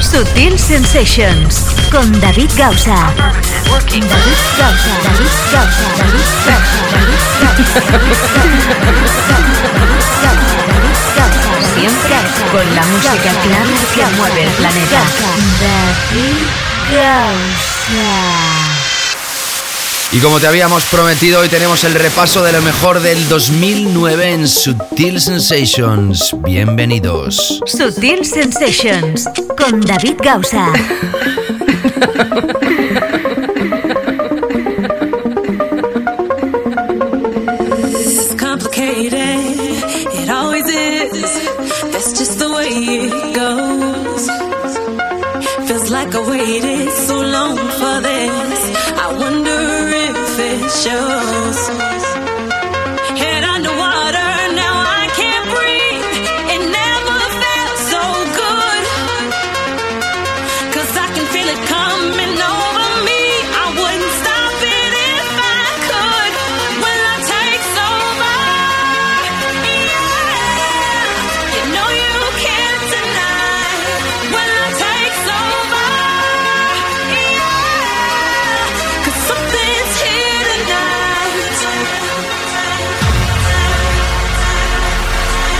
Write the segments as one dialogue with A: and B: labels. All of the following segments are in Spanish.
A: Sutil Sensations con David Gausa. David Gausa, David Gausa, David Gausa, David Gausa, Siempre con la música clara que mueve el planeta. David Gausa.
B: Y como te habíamos prometido, hoy tenemos el repaso de lo mejor del 2009 en Sutil Sensations. Bienvenidos.
A: Sutil Sensations con David Gausa.
C: shoes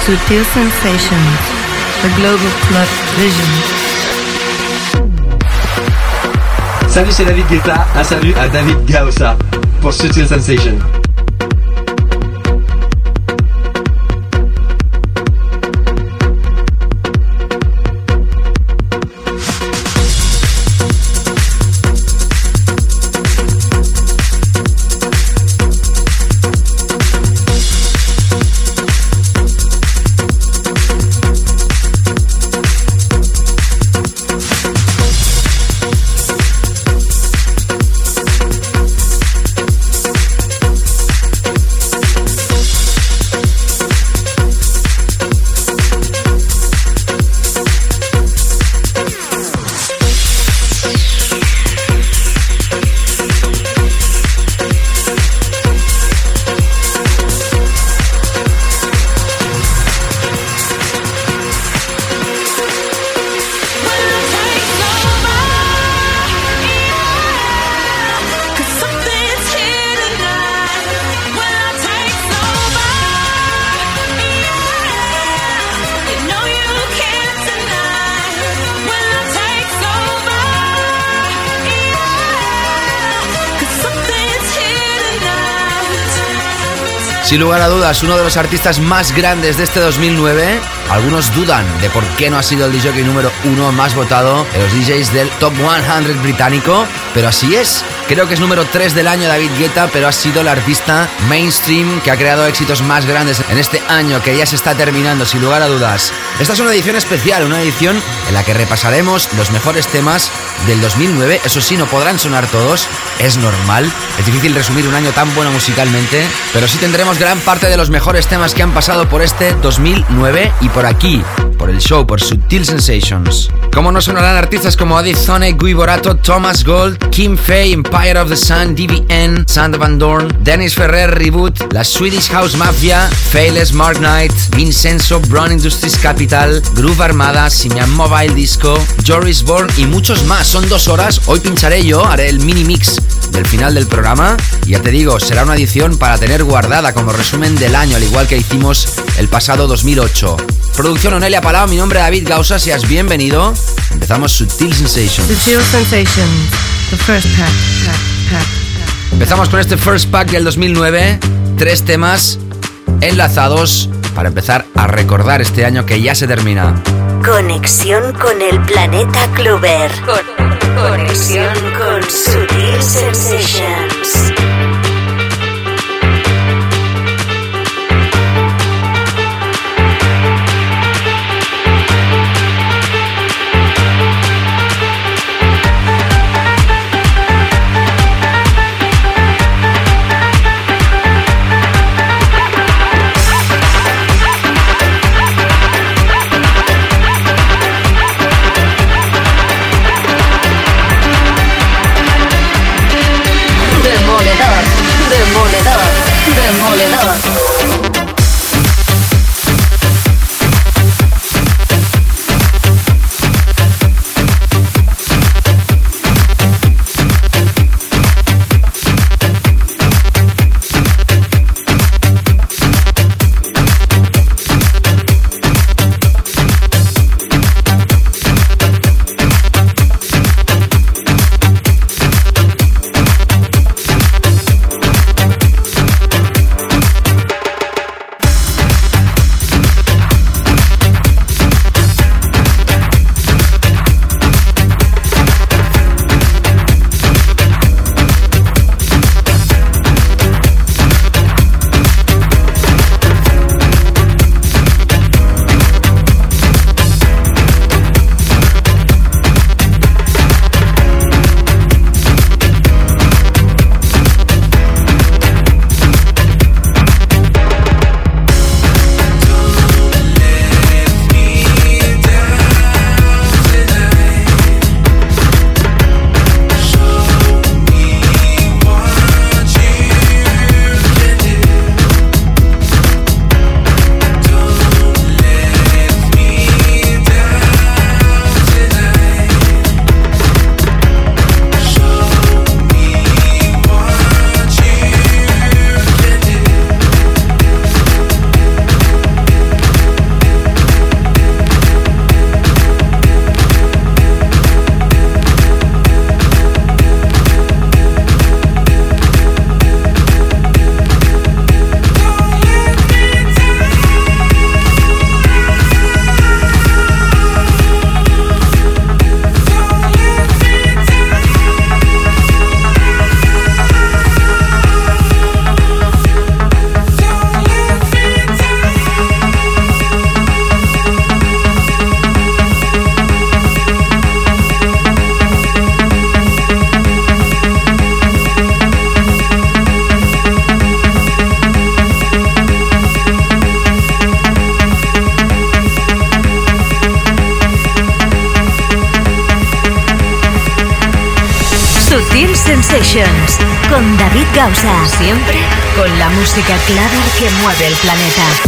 D: Sutil Sensations, the global club vision.
E: Salut, c'est David Guetta. Un salut à David Gausa pour Sutil Sensation.
B: Sin lugar a dudas, uno de los artistas más grandes de este 2009. Algunos dudan de por qué no ha sido el DJ número uno más votado en los DJs del Top 100 británico, pero así es. Creo que es número 3 del año David Guetta, pero ha sido el artista mainstream que ha creado éxitos más grandes en este año que ya se está terminando, sin lugar a dudas. Esta es una edición especial, una edición en la que repasaremos los mejores temas del 2009. Eso sí, no podrán sonar todos, es normal. Es difícil resumir un año tan bueno musicalmente, pero sí tendremos gran parte de los mejores temas que han pasado por este 2009 y por aquí, por el show, por Sutil Sensations. ¿Cómo no sonarán artistas como Adi Zone, Guy Borato, Thomas Gold, Kim Fay, Empire of the Sun, DVN, Sander Van Dorn, Dennis Ferrer, Reboot, la Swedish House Mafia, Fayless, Mark Knight, Vincenzo, Brown Industries Capital, Groove Armada, Simian Mobile Disco, Joris Bourne y muchos más. Son dos horas. Hoy pincharé yo, haré el mini mix del final del programa. Y ya te digo, será una edición para tener guardada como resumen del año, al igual que hicimos el pasado 2008. Producción Onelia Palau, mi nombre es David Gausa, seas bienvenido. Empezamos Sutil Sensations.
D: Sensations, the first pack, pack, pack.
B: Empezamos con este first pack del 2009. Tres temas enlazados para empezar a recordar este año que ya se termina.
A: Conexión con el planeta Clover. conexión con Sutil Sensations.
F: Música clave que mueve el planeta.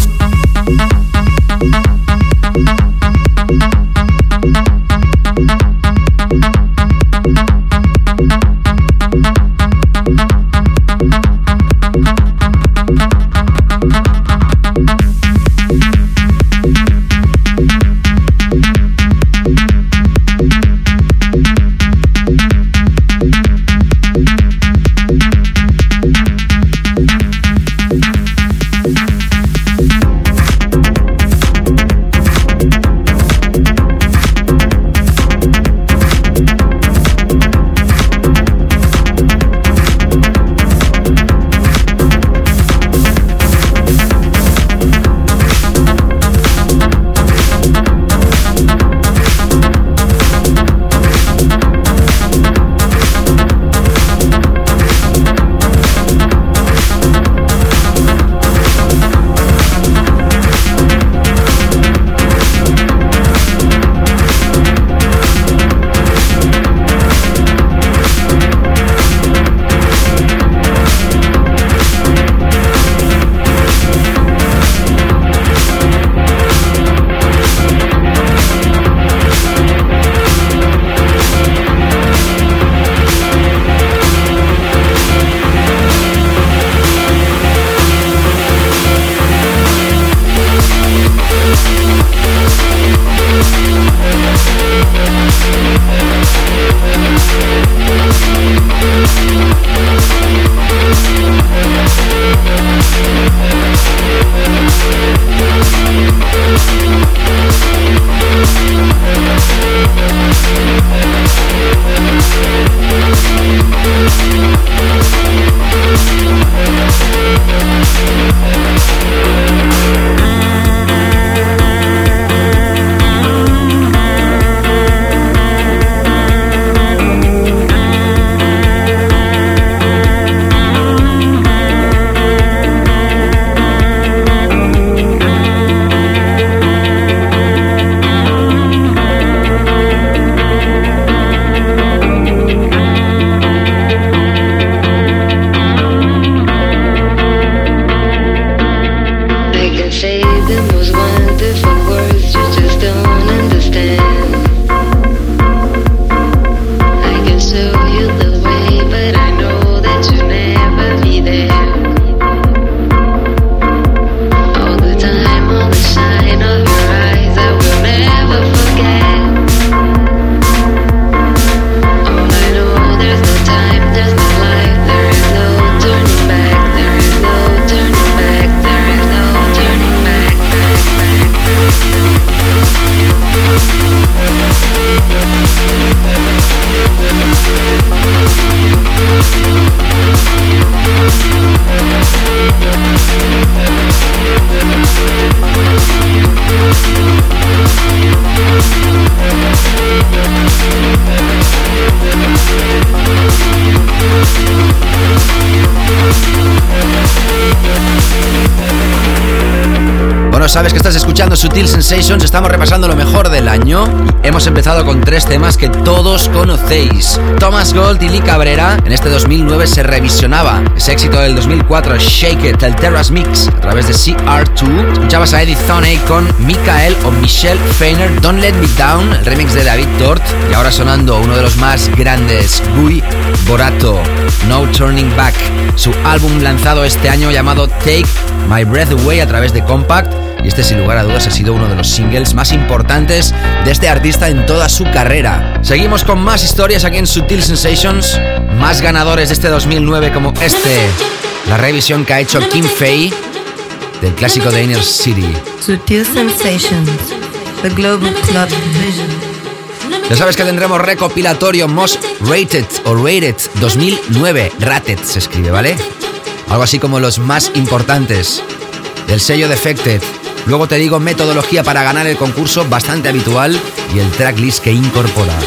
B: Sutil Sensations, estamos repasando lo mejor del año. Hemos empezado con tres temas que todos conocéis. Thomas Gold y Lee Cabrera. En este 2009 se revisionaba ese éxito del 2004, Shake It, el Terrace Mix, a través de CR2. Escuchabas a Eddie Thoney con Michael o Michelle Feiner, Don't Let Me Down, el remix de David Tort. Y ahora sonando uno de los más grandes, Guy Borato, No Turning Back. Su álbum lanzado este año llamado Take My Breath Away a través de Compact y este sin lugar a dudas ha sido uno de los singles más importantes de este artista en toda su carrera. Seguimos con más historias aquí en Sutil Sensations, más ganadores de este 2009 como este, la revisión que ha hecho Kim Fay del clásico de Inner City.
D: Sutil Sensations, The Global Club Vision.
B: Ya sabes que tendremos recopilatorio Most Rated o Rated 2009. Rated se escribe, ¿vale? Algo así como los más importantes del sello Defected. Luego te digo metodología para ganar el concurso bastante habitual y el tracklist que incorpora.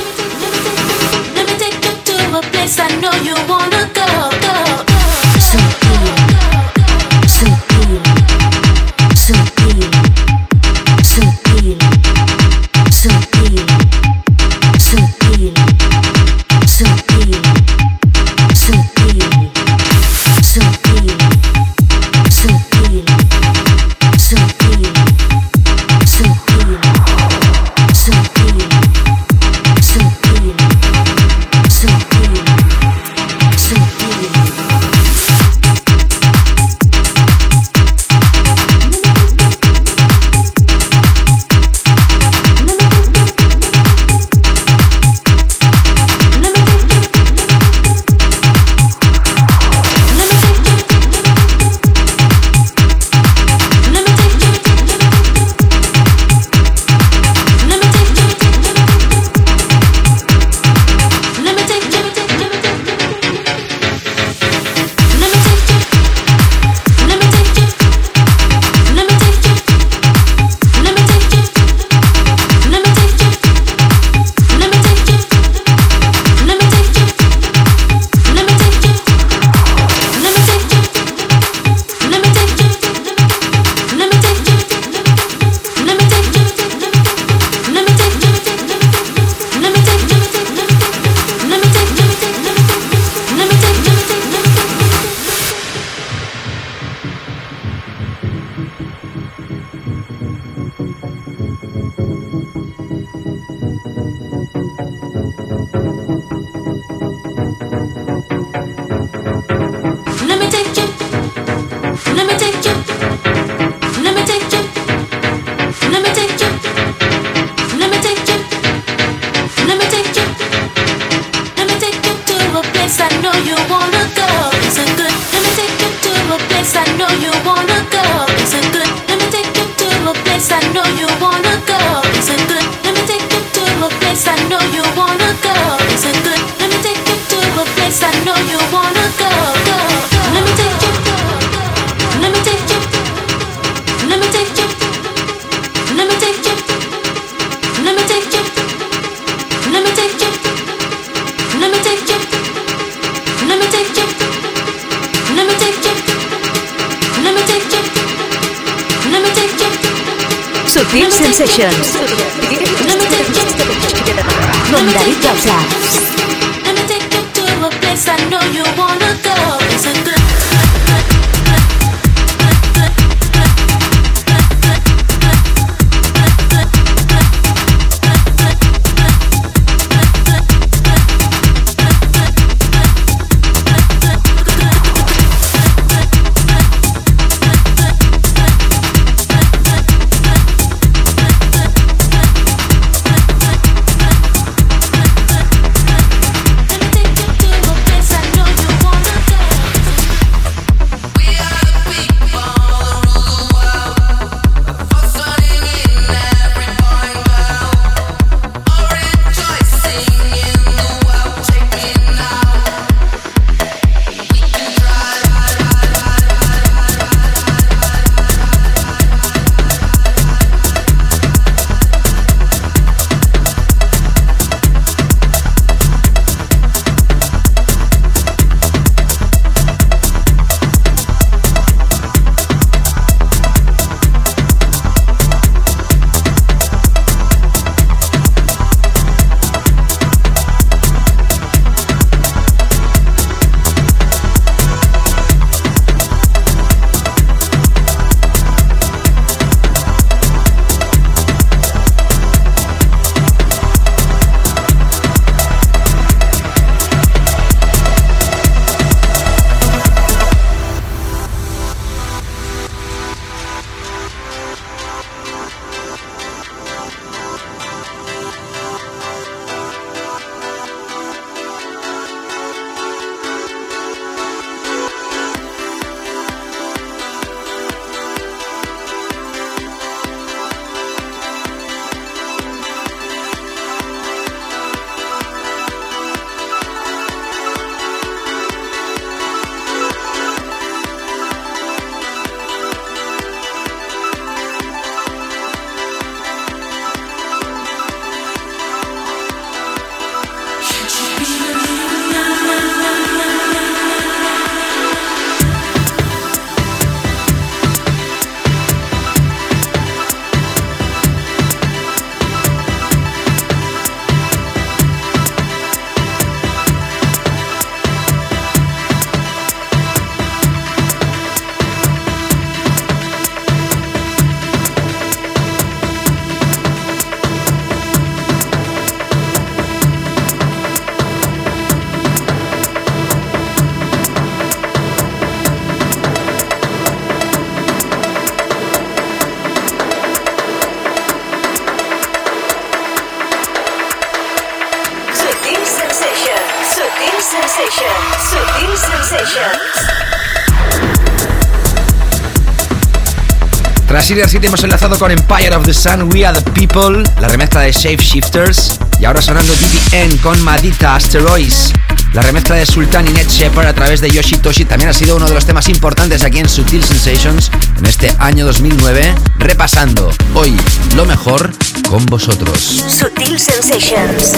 B: Ir así hemos enlazado con Empire of the Sun, We Are the People, la remezcla de Shape Shifters, y ahora sonando DBN con Madita Asteroids. La remezcla de Sultan y Ned Shepard a través de Yoshitoshi también ha sido uno de los temas importantes aquí en Sutil Sensations en este año 2009, repasando hoy lo mejor con vosotros.
A: Sutil Sensations.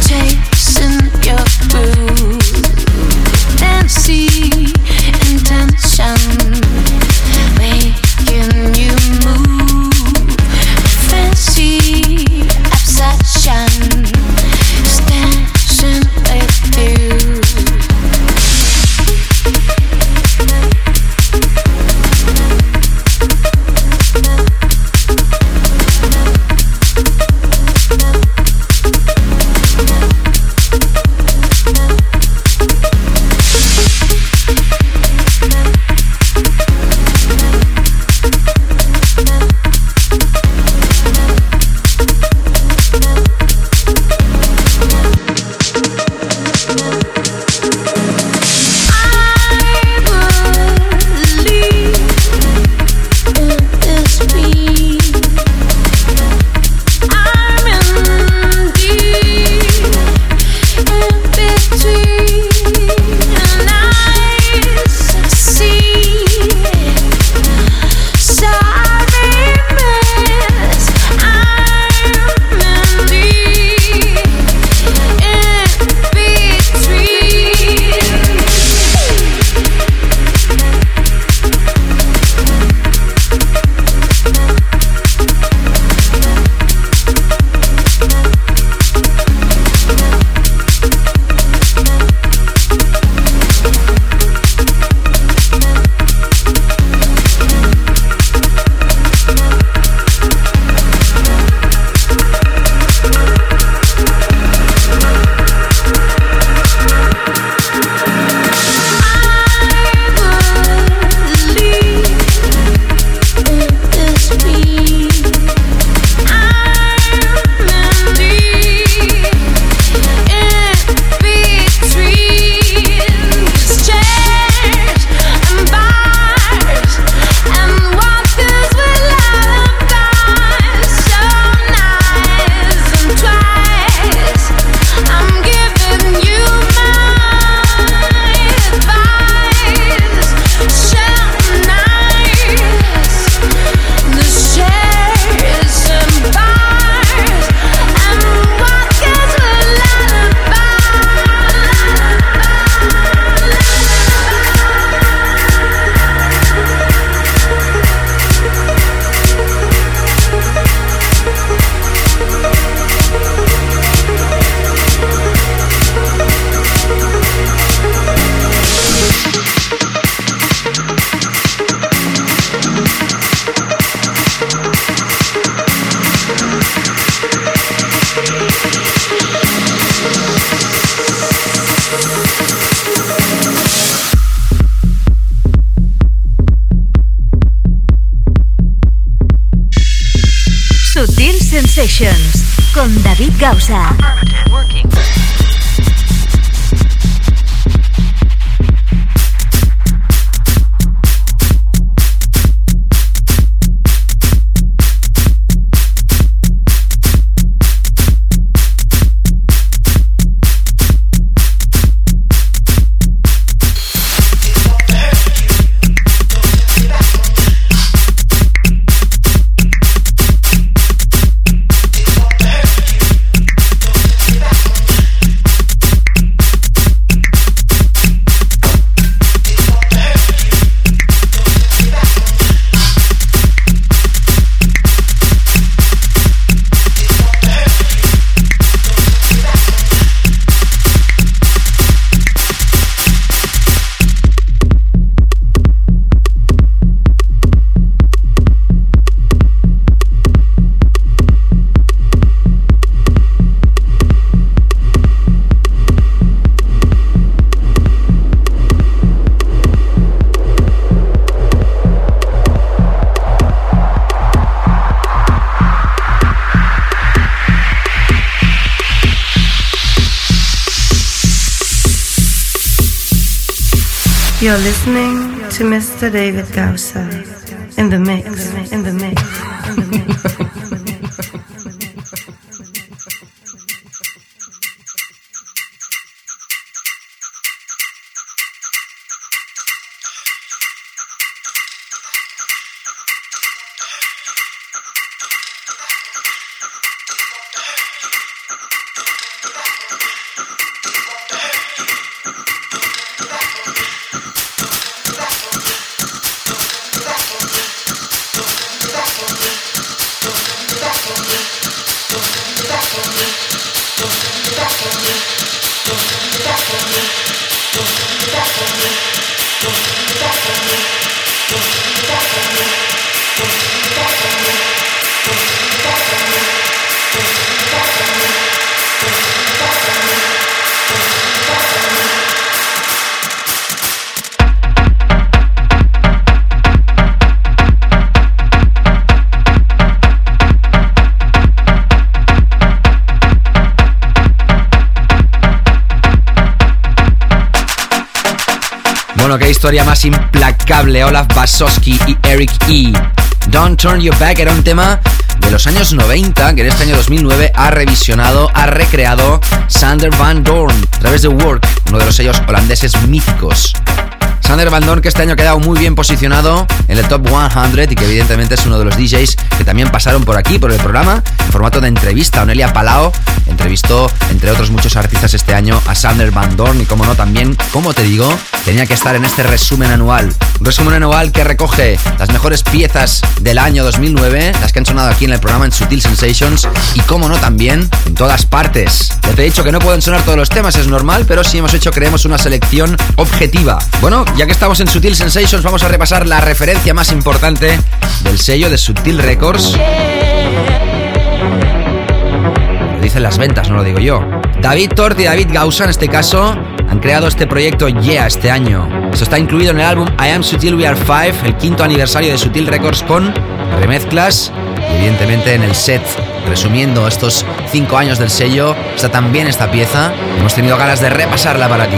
C: Chasing your groove, fancy intention.
D: You're listening to Mr. David Gausser in the mix,
B: historia más implacable. Olaf Basowski y Eric E. Don't Turn Your Back era un tema de los años 90 que en este año 2009 ha revisionado, ha recreado Sander Van Dorn a través de Work, uno de los sellos holandeses míticos. Sander Van Dorn que este año ha quedado muy bien posicionado en el Top 100 y que evidentemente es uno de los DJs que también pasaron por aquí, por el programa, en formato de entrevista. Onelia Palao entrevistó, entre otros muchos artistas este año, a Sander Van Dorn y como no también, como te digo, tenía que estar en este resumen anual. Un resumen anual que recoge las mejores piezas del año 2009, las que han sonado aquí en el programa en Sutil Sensations y como no también en todas partes. Ya te he dicho que no pueden sonar todos los temas, es normal, pero sí hemos hecho, creemos, una selección objetiva. Bueno, ya que estamos en Sutil Sensations, vamos a repasar la referencia más importante del sello de Sutil Records. Lo dicen las ventas, no lo digo yo. David Tort y David Gausa, en este caso, han creado este proyecto Yeah este año. Esto está incluido en el álbum I Am Sutil We Are Five, el quinto aniversario de Sutil Records con remezclas y evidentemente en el set resumiendo estos cinco años del sello está también esta pieza. Hemos tenido ganas de repasarla para ti.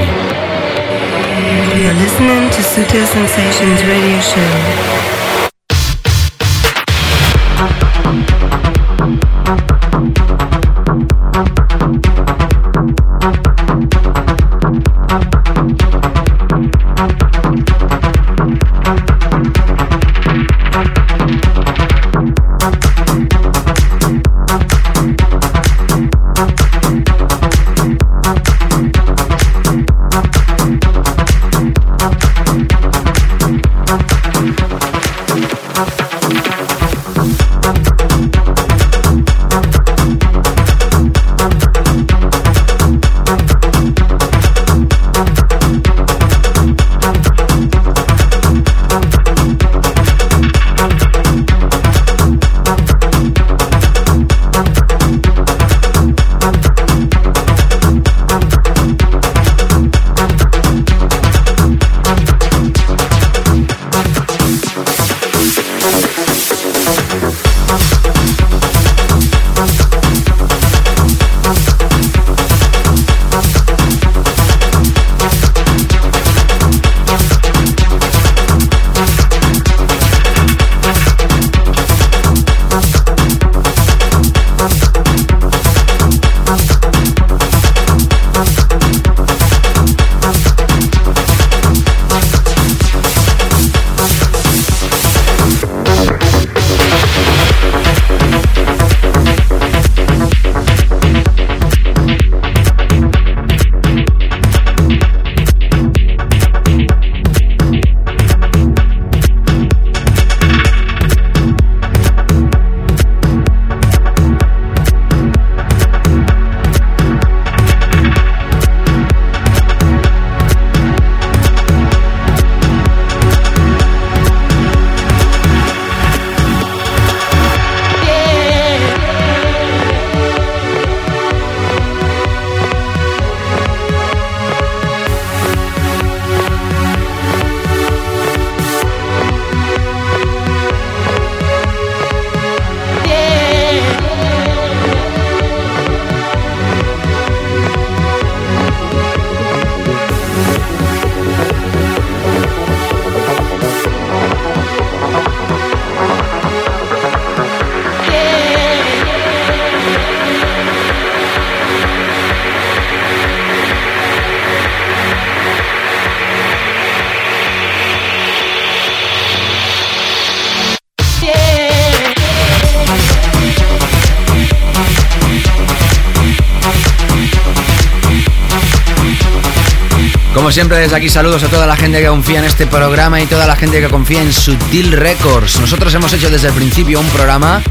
B: Como siempre, desde aquí saludos a toda la gente que confía en este programa y toda la gente que confía en Sutil Records. Nosotros hemos hecho desde el principio un programa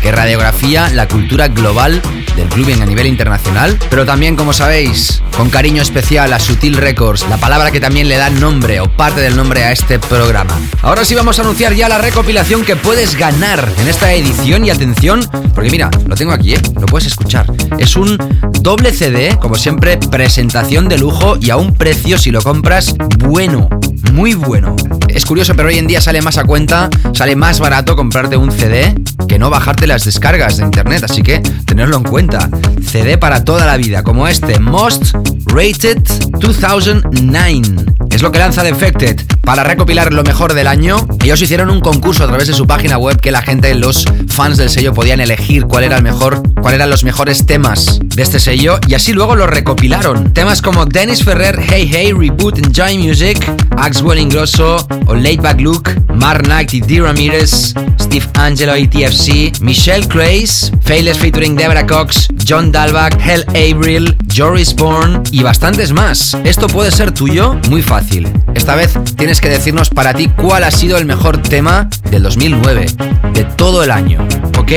B: que radiografía la cultura global del clubbing a nivel internacional, pero también, como sabéis, con cariño especial a Sutil Records, la palabra que también le da nombre o parte del nombre a este programa. Ahora sí vamos a anunciar ya la recopilación que puedes ganar en esta edición y atención, porque mira, lo tengo aquí, ¿eh? lo puedes escuchar. Es un doble CD, como siempre, presentación de lujo y a un precio si lo compras bueno, muy bueno. Es curioso, pero hoy en día sale más a cuenta, sale más barato comprarte un CD que no bajarte las descargas de internet, así que tenerlo en cuenta. CD para toda la vida, como este Most Rated 2009. Es lo que lanza Defected para recopilar lo mejor del año. Ellos hicieron un concurso a través de su página web que la gente, los fans del sello, podían elegir cuál era el mejor, cuáles eran los mejores temas de este sello y así luego lo recopilaron. Temas como Dennis Ferrer, Hey Hey, Reboot Enjoy Music, Axwell Ingrosso o Late Back Luke, Mark Knight y D. Ramirez, Steve Angelo y TFC, Michelle Craze, Fayless featuring Deborah Cox, John Dalbach, Hell Avril, Joris Bourne y bastantes más. Esto puede ser tuyo muy fácil. Esta vez tienes que decirnos para ti cuál ha sido el mejor tema del 2009, de todo el año, ¿ok?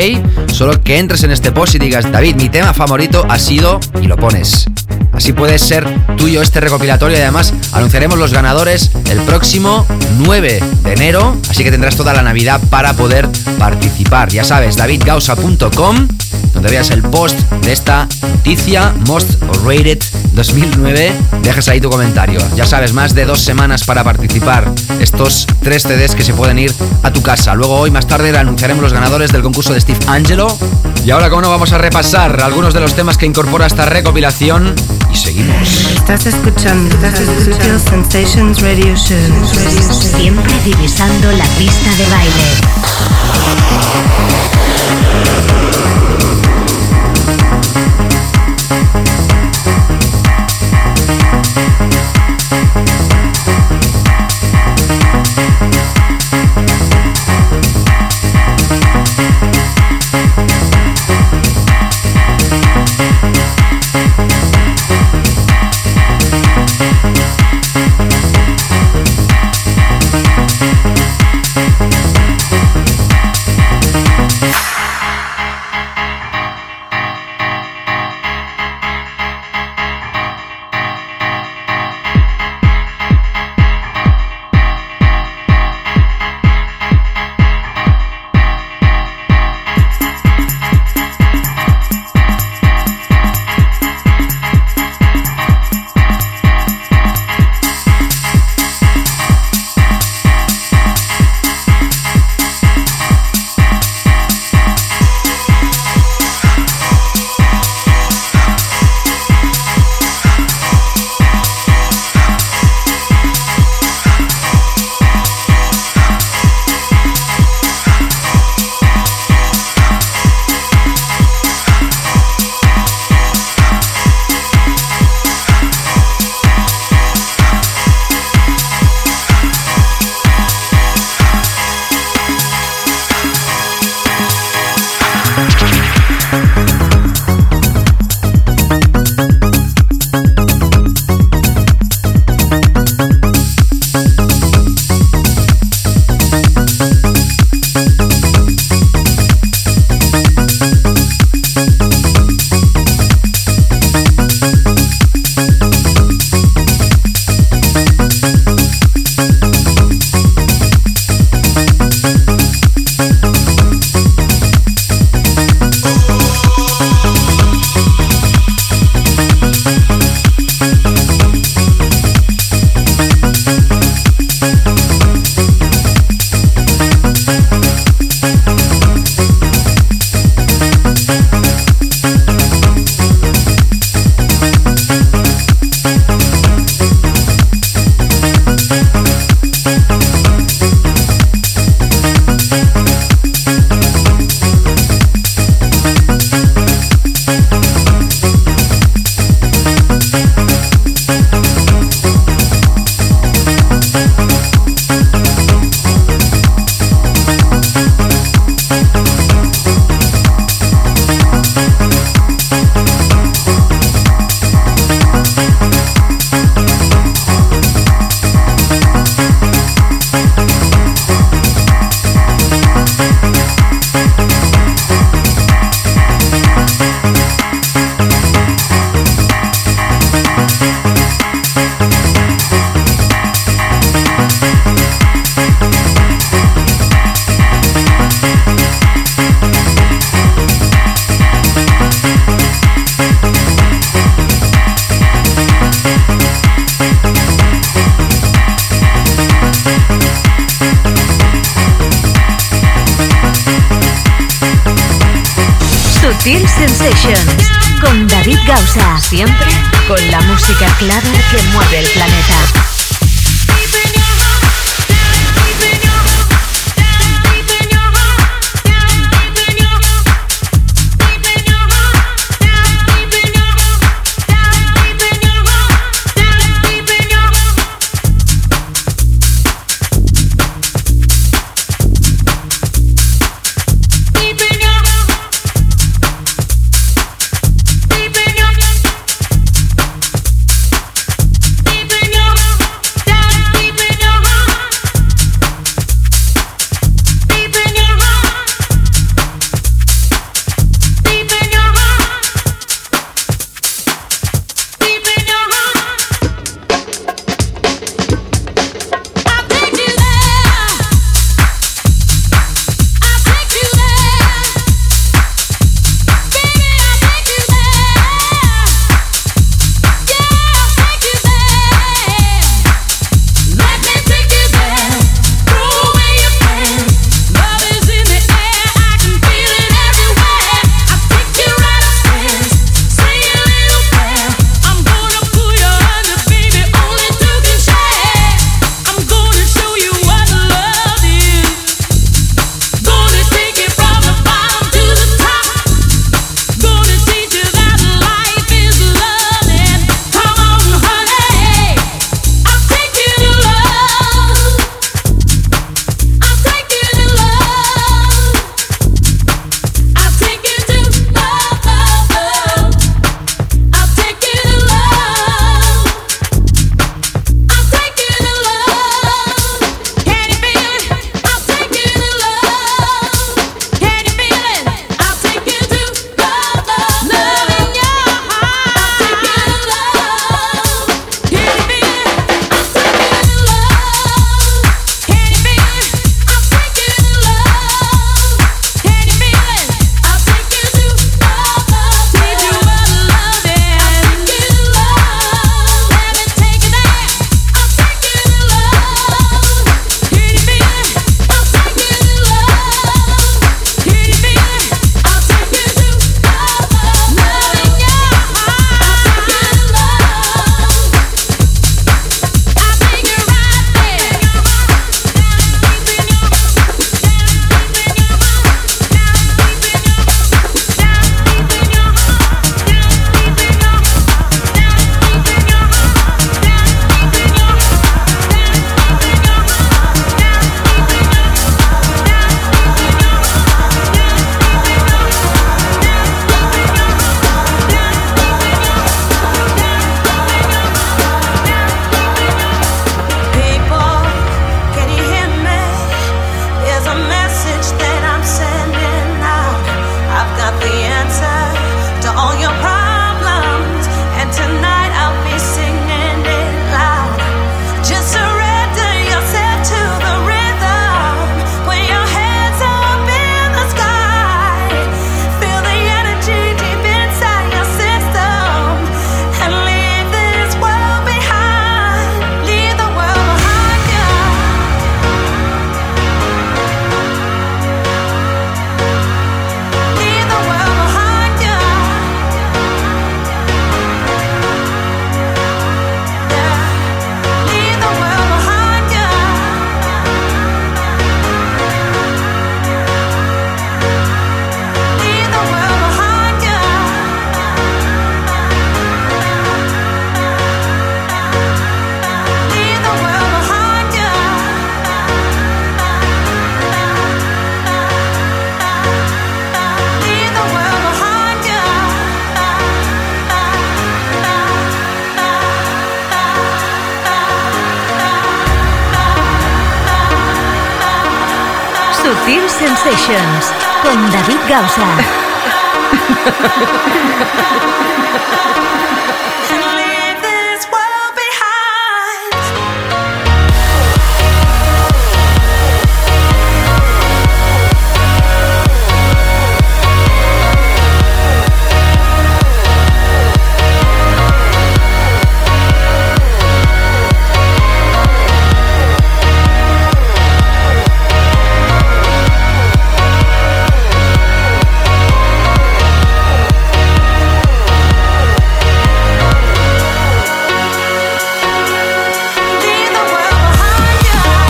B: Solo que entres en este post y digas, David, mi tema favorito ha sido, y lo pones. Así puede ser tuyo este recopilatorio y además anunciaremos los ganadores el próximo 9 de enero, así que tendrás toda la Navidad para poder participar. Ya sabes, davidgausa.com, donde veas el post de esta noticia Most Rated 2009, dejas ahí tu comentario. Ya sabes, más de dos semanas para participar. Estos tres CDs que se pueden ir a tu casa. Luego hoy más tarde anunciaremos los ganadores del concurso de Steve Angelo. Y ahora como no vamos a repasar algunos de los temas que incorpora esta recopilación y seguimos.
D: Estás escuchando, estás escuchando Sensations Radio Show.
A: Siempre divisando la pista de baile.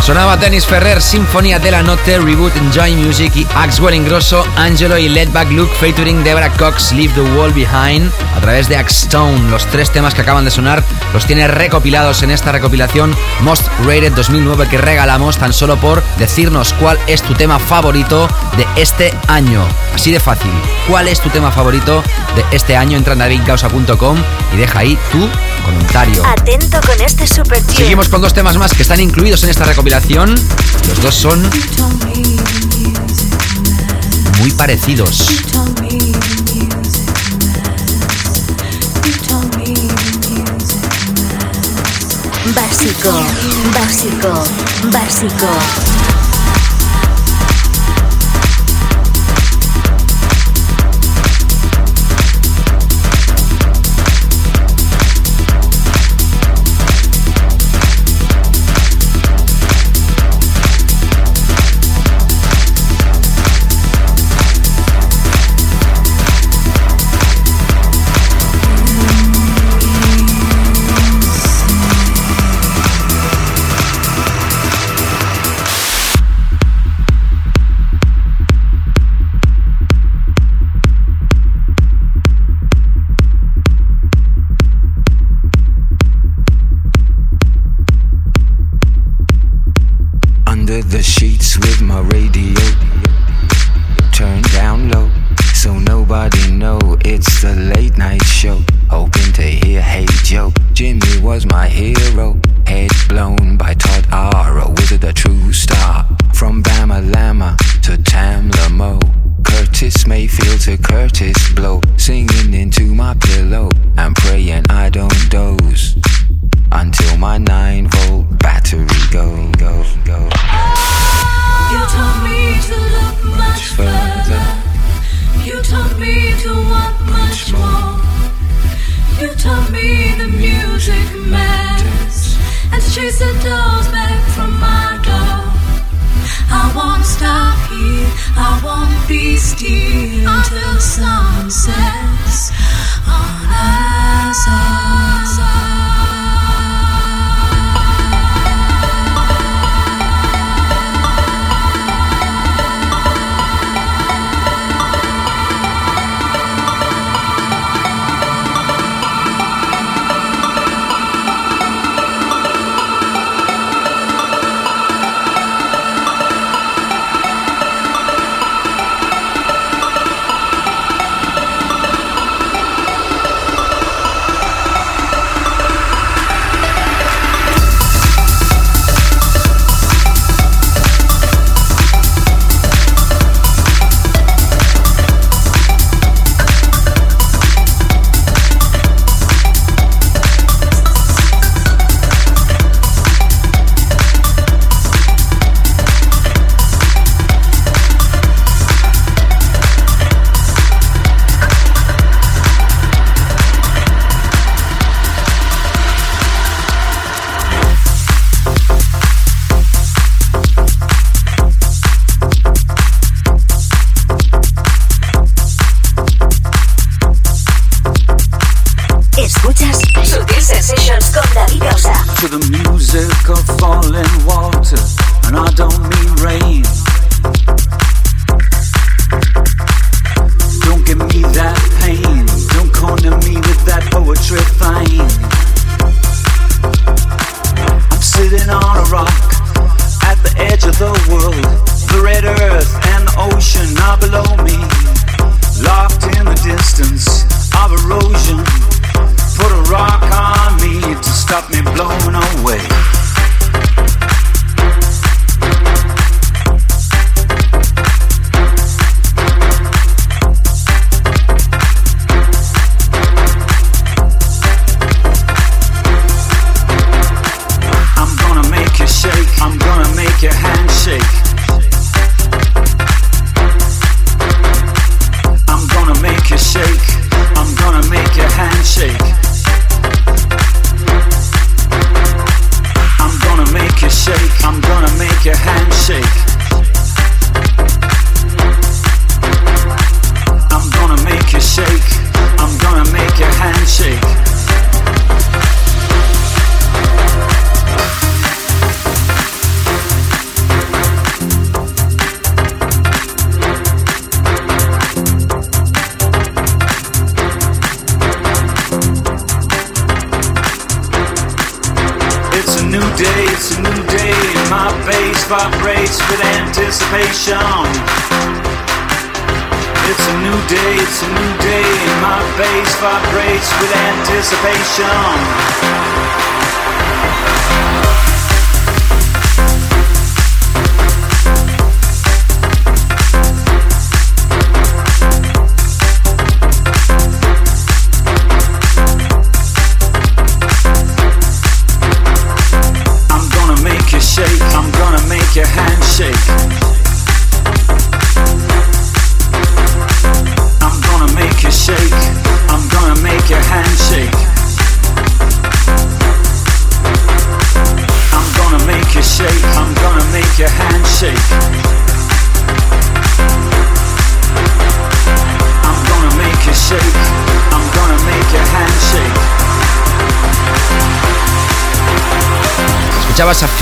B: Sonaba Dennis Ferrer, Sinfonía de la Noche, Reboot, Enjoy Music y Axwell Ingrosso, Angelo y Let Back Luke featuring Deborah Cox, Leave the World Behind a través de Axstone. Los tres temas que acaban de sonar los tiene recopilados en esta recopilación Most Rated 2009 que regalamos tan solo por decirnos cuál es tu tema favorito de este año. Así de fácil. ¿Cuál es tu tema favorito de este año? Entra en davidgausa.com y deja ahí tu comentario.
G: Atento con este super
B: Seguimos con dos temas más que están incluidos en esta recopilación. Los dos son muy parecidos.
G: Básico, básico, básico.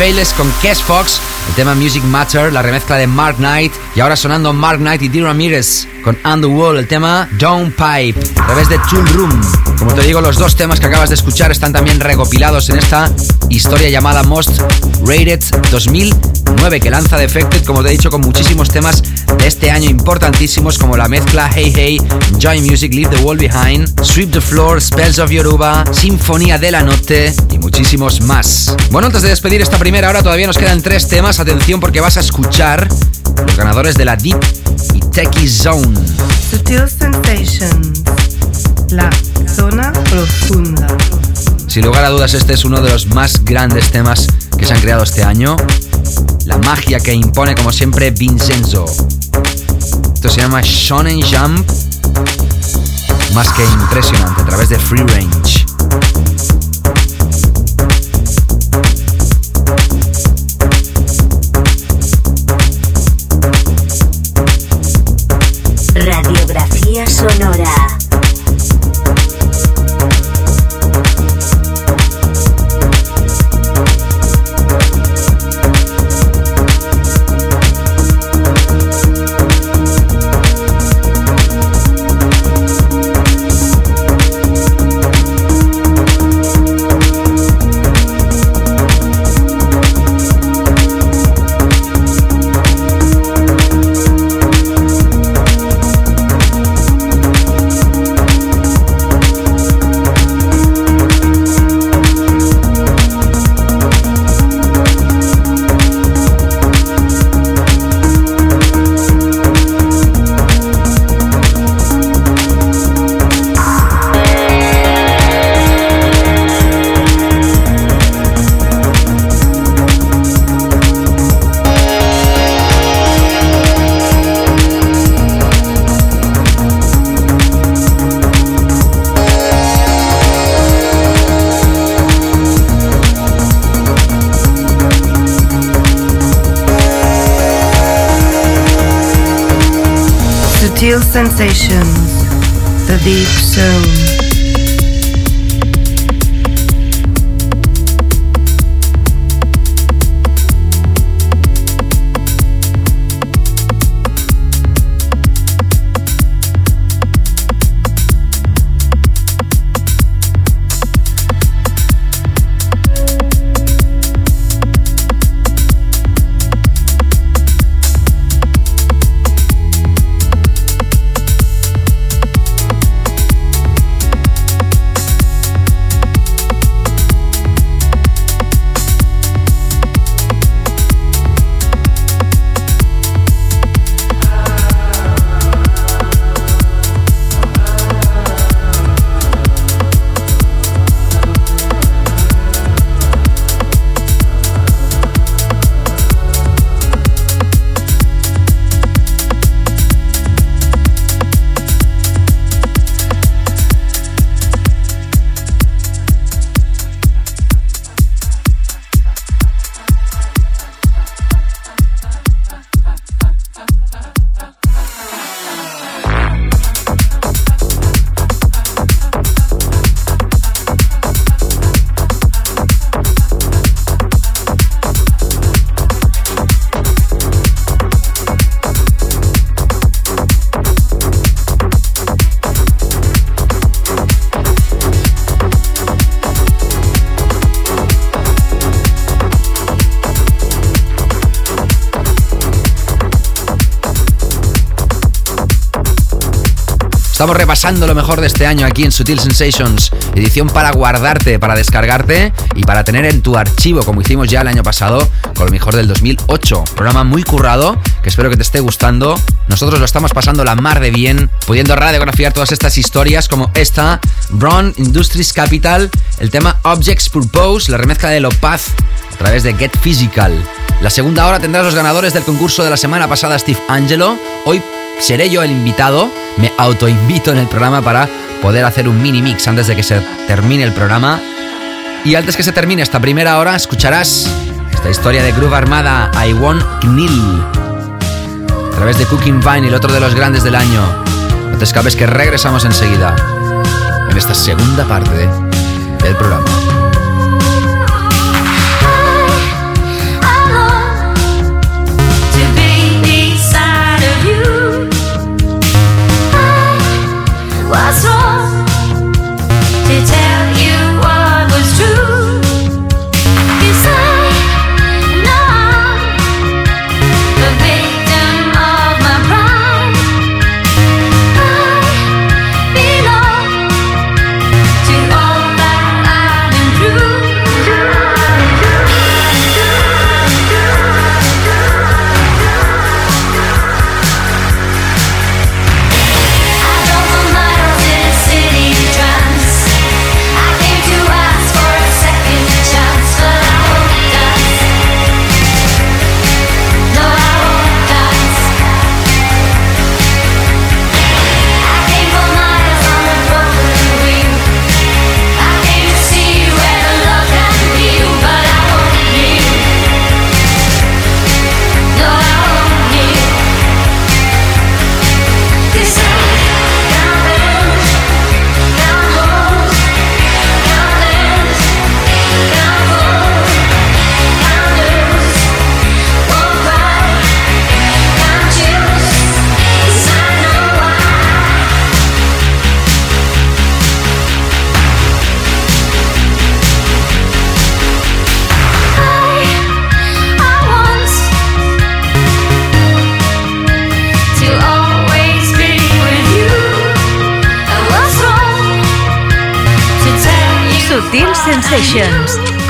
B: Fayless con Kes Fox el tema Music Matter, la remezcla de Mark Knight y ahora sonando Mark Knight y Dee Ramirez con Wall, el tema Don't Pipe, a través de Tool Room. Como te digo, los dos temas que acabas de escuchar están también recopilados en esta historia llamada Most Rated 2009 que lanza Defected, como te he dicho, con muchísimos temas de este año importantísimos como la mezcla Hey Hey, Enjoy Music, Leave the World Behind, Sweep the Floor, Spells of Yoruba, Sinfonía de la Noche y muchísimos más. Bueno, antes de despedir esta primera hora todavía nos quedan tres temas. Atención porque vas a escuchar los ganadores de la Deep y Techie Zone.
D: Sutil Sensations, la zona profunda.
B: Sin lugar a dudas, este es uno de los más grandes temas que se han creado este año. La magia que impone, como siempre, Vincenzo. Esto se llama Shonen Jump. Más que impresionante, a través de Free Range.
A: Radiografía sonora.
D: Sensations, the deep zone.
B: Estamos repasando lo mejor de este año aquí en Sutil Sensations, edición para guardarte, para descargarte y para tener en tu archivo, como hicimos ya el año pasado con lo mejor del 2008. Programa muy currado, que espero que te esté gustando. Nosotros lo estamos pasando la mar de bien, pudiendo radiografiar todas estas historias como esta, Brown Industries Capital, el tema Objects Purpose, la remezcla de Lopaz a través de Get Physical. La segunda hora tendrás los ganadores del concurso de la semana pasada, Steve Angelo. Hoy seré yo el invitado. Me autoinvito en el programa para poder hacer un mini mix antes de que se termine el programa. Y antes que se termine esta primera hora, escucharás esta historia de Groove Armada, I Want Kneel. A través de Cooking Vine, el otro de los grandes del año. No te escapes que regresamos enseguida. En esta segunda parte del programa. what's wrong?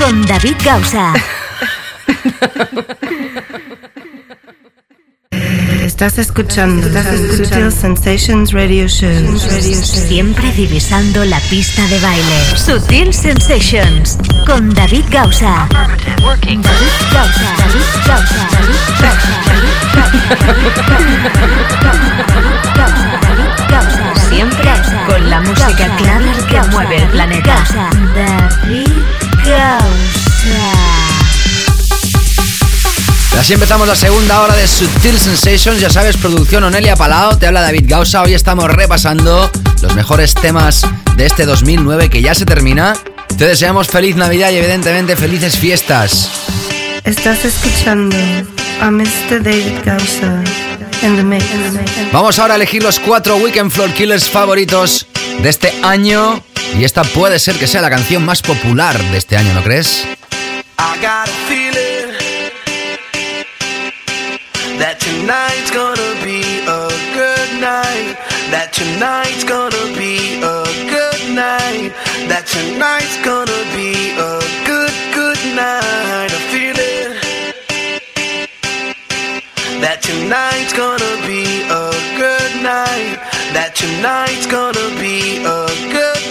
A: Con David Gausa.
D: Estás escuchando, Sutil Sensations Radio Show.
A: Siempre divisando la pista de baile. Sutil Sensations con David Gausa. David Gausa. David Gausa. David Gausa. Siempre con la música clara que mueve el planeta. David
B: Así empezamos la segunda hora de Sutil Sensations. Ya sabes, producción Onelia Palao, te habla David Gausa. Hoy estamos repasando los mejores temas de este 2009 que ya se termina. Te deseamos feliz Navidad y evidentemente felices fiestas.
D: Estás escuchando a Mr. David Gausa.
B: Vamos ahora a elegir los cuatro Weekend Floor Killers favoritos de este año. Y esta puede ser que sea la canción más popular de este año, ¿no crees? I got a feeling that tonight's gonna be a good night. That tonight's gonna be a good night. That tonight's gonna be a good, good night. A feeling that tonight's gonna be a good night. That tonight's gonna be a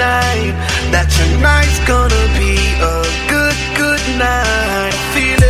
B: night. That tonight's gonna be a good, good night. Feel it.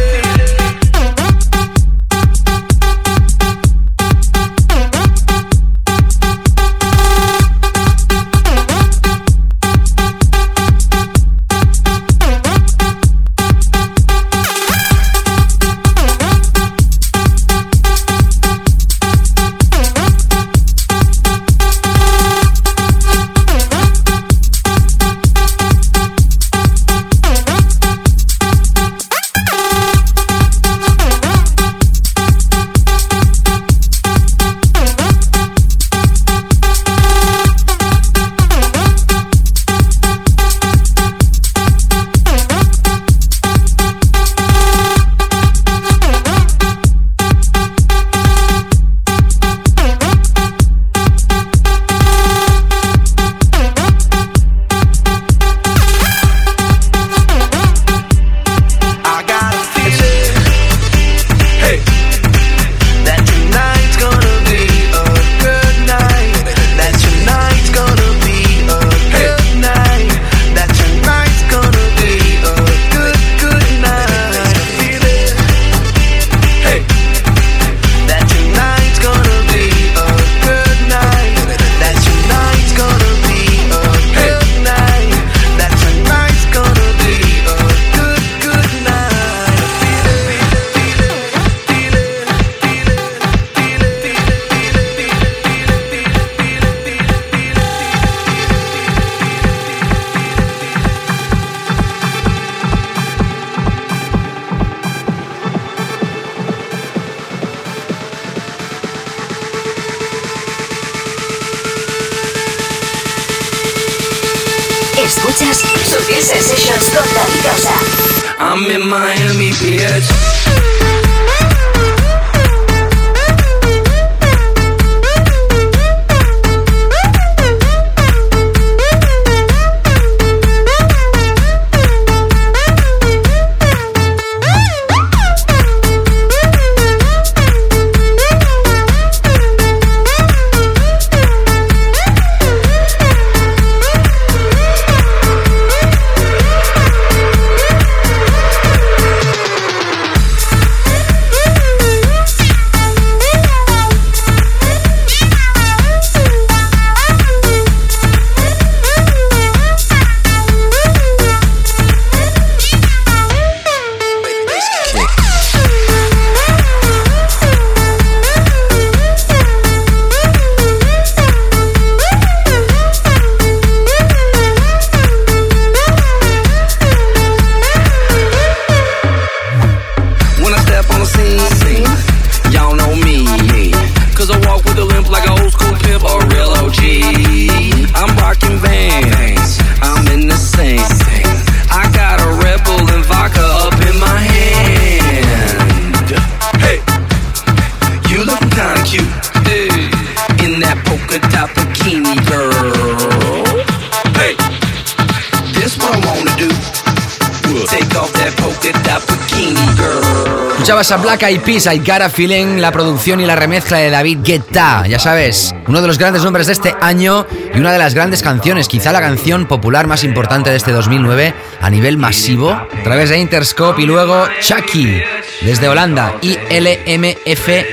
B: A Black Eyed Peas, I Got a Feeling, la producción y la remezcla de David Guetta. Ya sabes, uno de los grandes nombres de este año y una de las grandes canciones, quizá la canción popular más importante de este 2009 a nivel masivo, a través de Interscope y luego Chucky, desde Holanda, I-L-M-F-A-O.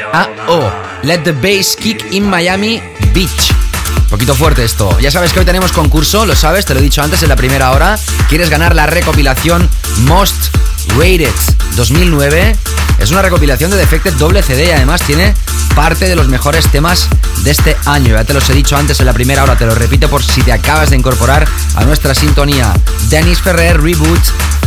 B: Let the Bass Kick in Miami Beach. Un poquito fuerte esto. Ya sabes que hoy tenemos concurso, lo sabes, te lo he dicho antes en la primera hora. ¿Quieres ganar la recopilación Most Rated 2009? Es una recopilación de Defected doble CD y además tiene parte de los mejores temas de este año. Ya te los he dicho antes en la primera hora, te lo repito por si te acabas de incorporar a nuestra sintonía. Dennis Ferrer, Reboot,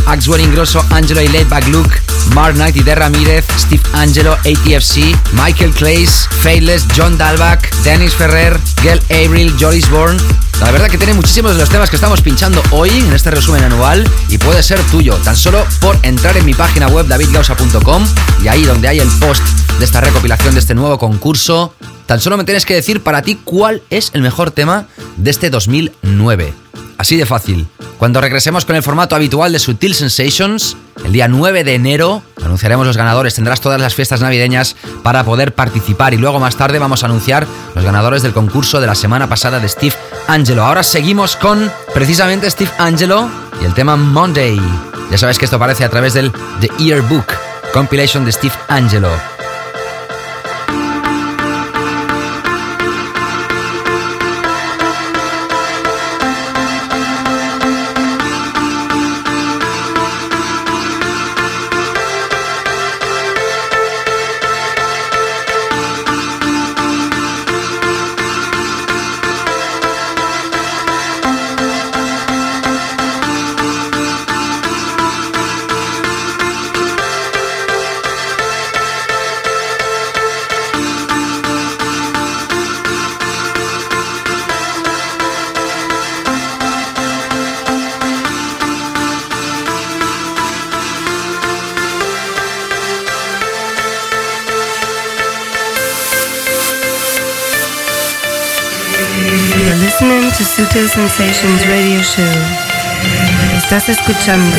B: Axwell Ingrosso, Angelo y Back Luke, Mark Knight y De Ramírez, Steve Angelo, ATFC, Michael Clays, Fadeless, John Dalbach, Dennis Ferrer, Gail Avril, Joris Bourne. La verdad que tiene muchísimos de los temas que estamos pinchando hoy en este resumen anual y puede ser tuyo, tan solo por entrar en mi página web davidgausa.com y ahí donde hay el post de esta recopilación de este nuevo concurso, tan solo me tienes que decir para ti cuál es el mejor tema de este 2009. Así de fácil. Cuando regresemos con el formato habitual de Sutil Sensations, el día 9 de enero anunciaremos los ganadores. Tendrás todas las fiestas navideñas para poder participar y luego más tarde vamos a anunciar los ganadores del concurso de la semana pasada de Steve Angelo. Ahora seguimos con precisamente Steve Angelo y el tema Monday. Ya sabes que esto aparece a través del The Yearbook, compilation de Steve Angelo.
D: Sutil Sensations Radio Show. Estás escuchando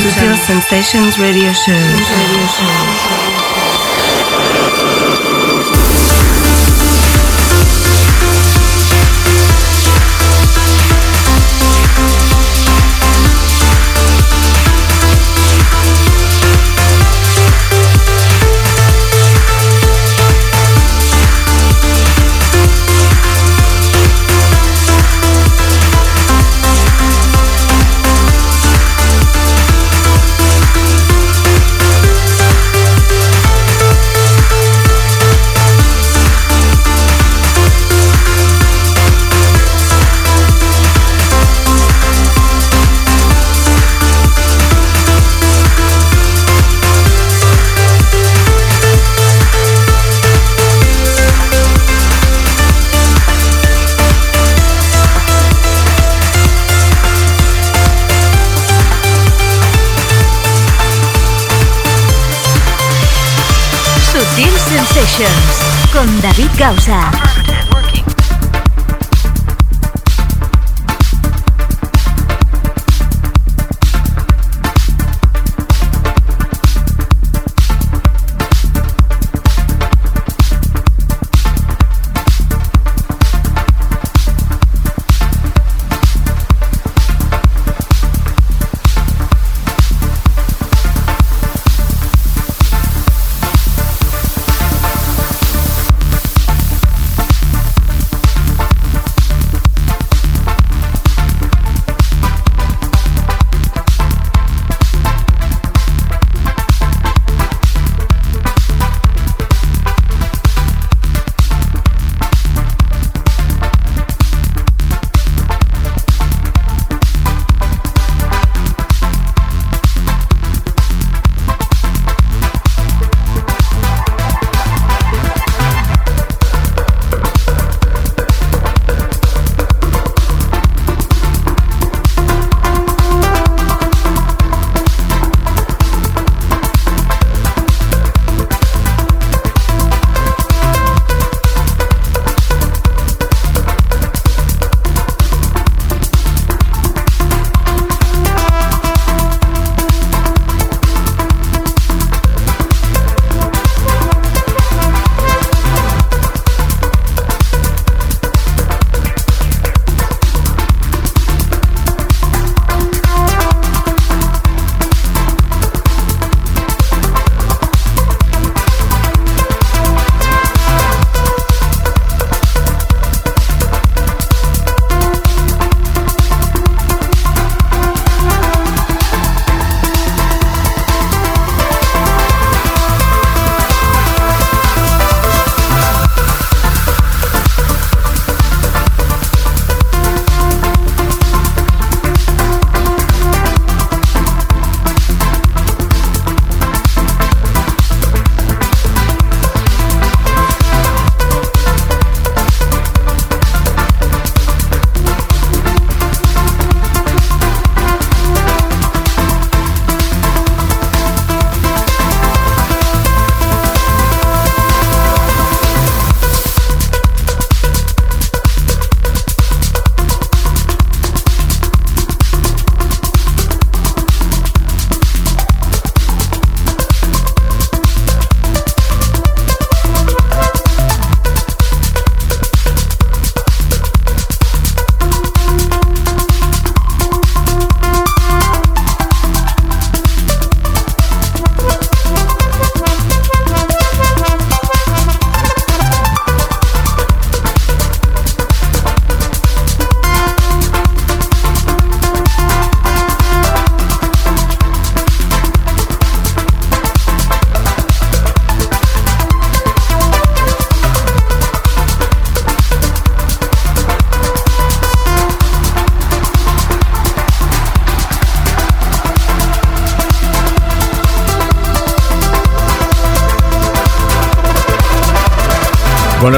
D: Sutil Sensations Radio Show. Radio Show.
A: Con David Gausa.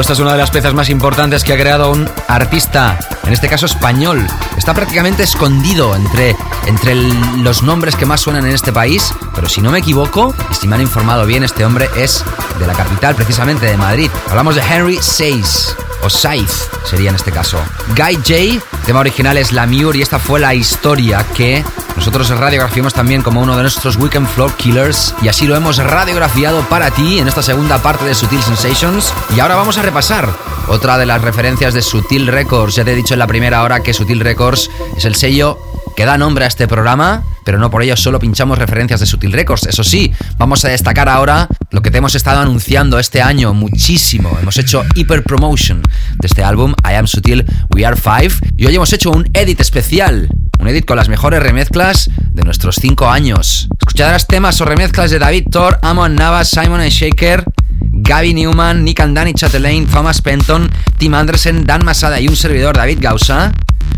B: Esta es una de las piezas más importantes que ha creado un artista, en este caso español. Está prácticamente escondido entre, entre los nombres que más suenan en este país, pero si no me equivoco, y si me han informado bien, este hombre es de la capital, precisamente de Madrid. Hablamos de Henry Saiz, o Saiz sería en este caso. Guy J, tema original es La Mure y esta fue la historia que nosotros radiografiamos también como uno de nuestros Weekend Floor Killers y así lo hemos radiografiado para ti en esta segunda parte de Sutil Sensations. Y ahora vamos a repasar otra de las referencias de Sutil Records. Ya te he dicho en la primera hora que Sutil Records es el sello que da nombre a este programa, pero no por ello solo pinchamos referencias de Sutil Records. Eso sí, vamos a destacar ahora lo que te hemos estado anunciando este año muchísimo. Hemos hecho hiper promotion de este álbum, I Am Sutil, We Are Five, y hoy hemos hecho un edit especial un edit con las mejores remezclas de nuestros 5 años. Escucharás temas o remezclas de David Thor, Amon Navas, Simon Shaker, Gaby Newman, Nick and Danny Chatelain, Thomas Penton, Tim Anderson, Dan Masada y un servidor David Gausa.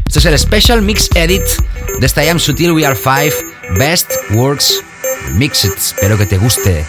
B: Este es el Special Mix Edit de esta I Am Sutil We Are 5 Best Works Mixed. Espero que te guste.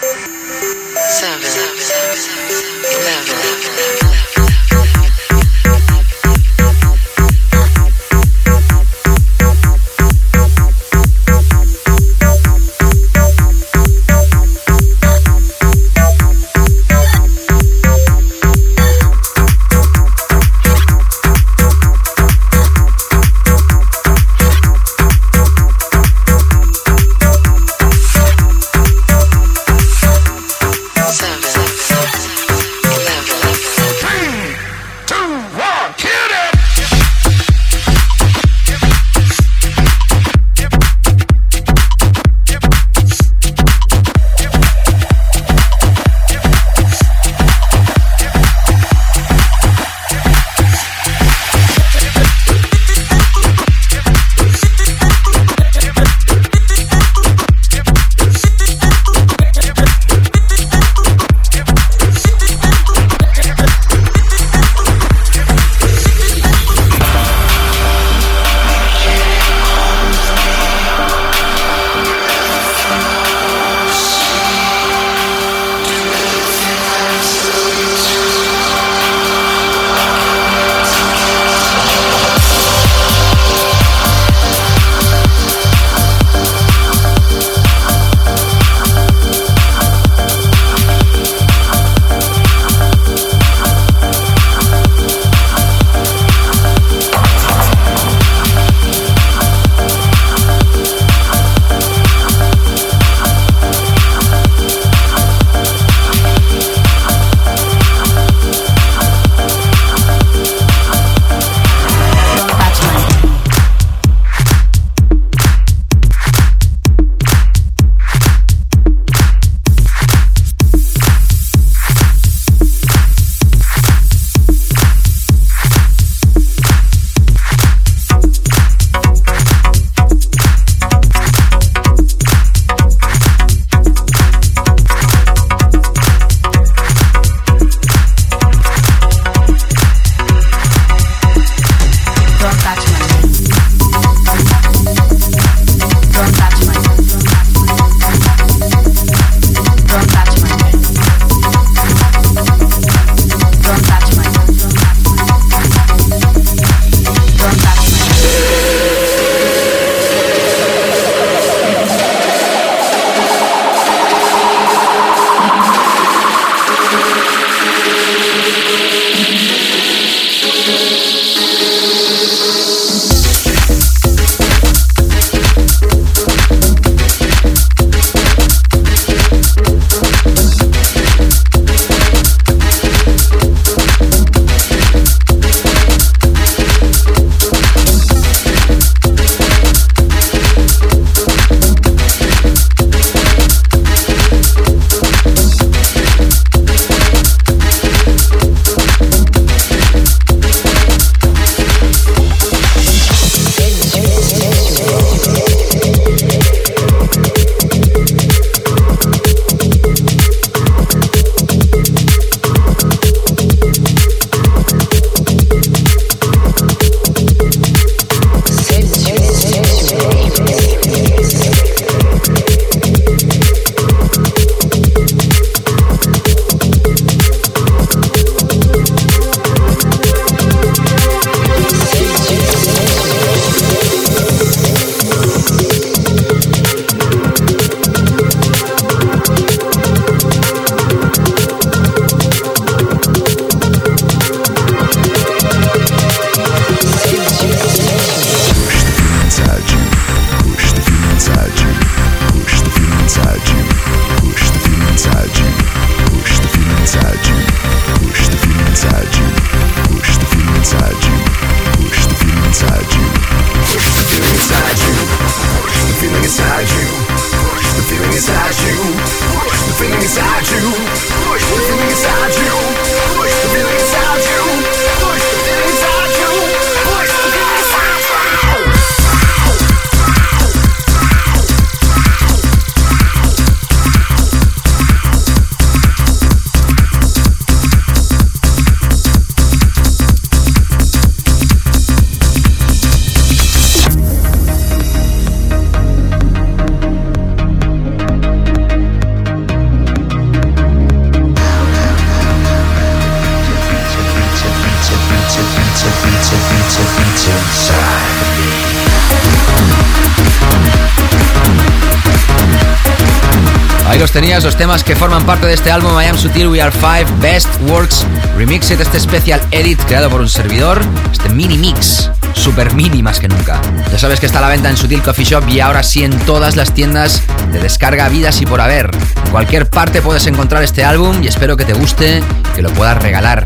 B: Los temas que forman parte de este álbum I Am Sutil We Are Five Best Works Remixed, este especial edit creado por un servidor, este mini mix, super mini más que nunca. Ya sabes que está a la venta en Sutil Coffee Shop y ahora sí en todas las tiendas de descarga vidas y por haber. En cualquier parte puedes encontrar este álbum y espero que te guste que lo puedas regalar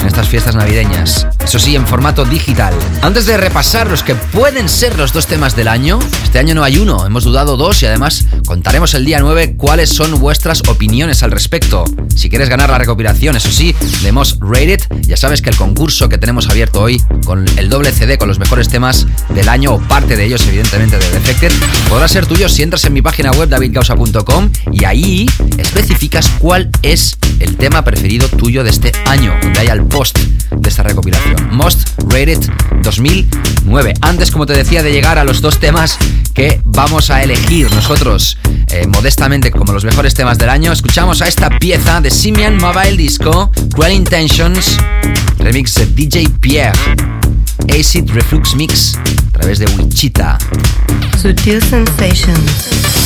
B: en estas fiestas navideñas. Eso sí, en formato digital. Antes de repasar los que pueden ser los dos temas del año, este año no hay uno, hemos dudado dos y además contaremos el día 9 cuáles son vuestras opiniones al respecto. Si quieres ganar la recopilación, eso sí, de Most Rated, ya sabes que el concurso que tenemos abierto hoy con el doble CD con los mejores temas del año o parte de ellos, evidentemente, de Defected, podrá ser tuyo si entras en mi página web davidgausa.com y ahí especificas cuál es el tema preferido tuyo de este año, donde haya el post de esta recopilación. Most Rated 2009. Antes, como te decía, de llegar a los dos temas que vamos a elegir nosotros eh, modestamente como los mejores temas del año, escuchamos a esta pieza de Simian Mobile Disco, Cruel Intentions, remix de DJ Pierre, Acid Reflux Mix, a través de Wichita.
C: Sutil Sensations.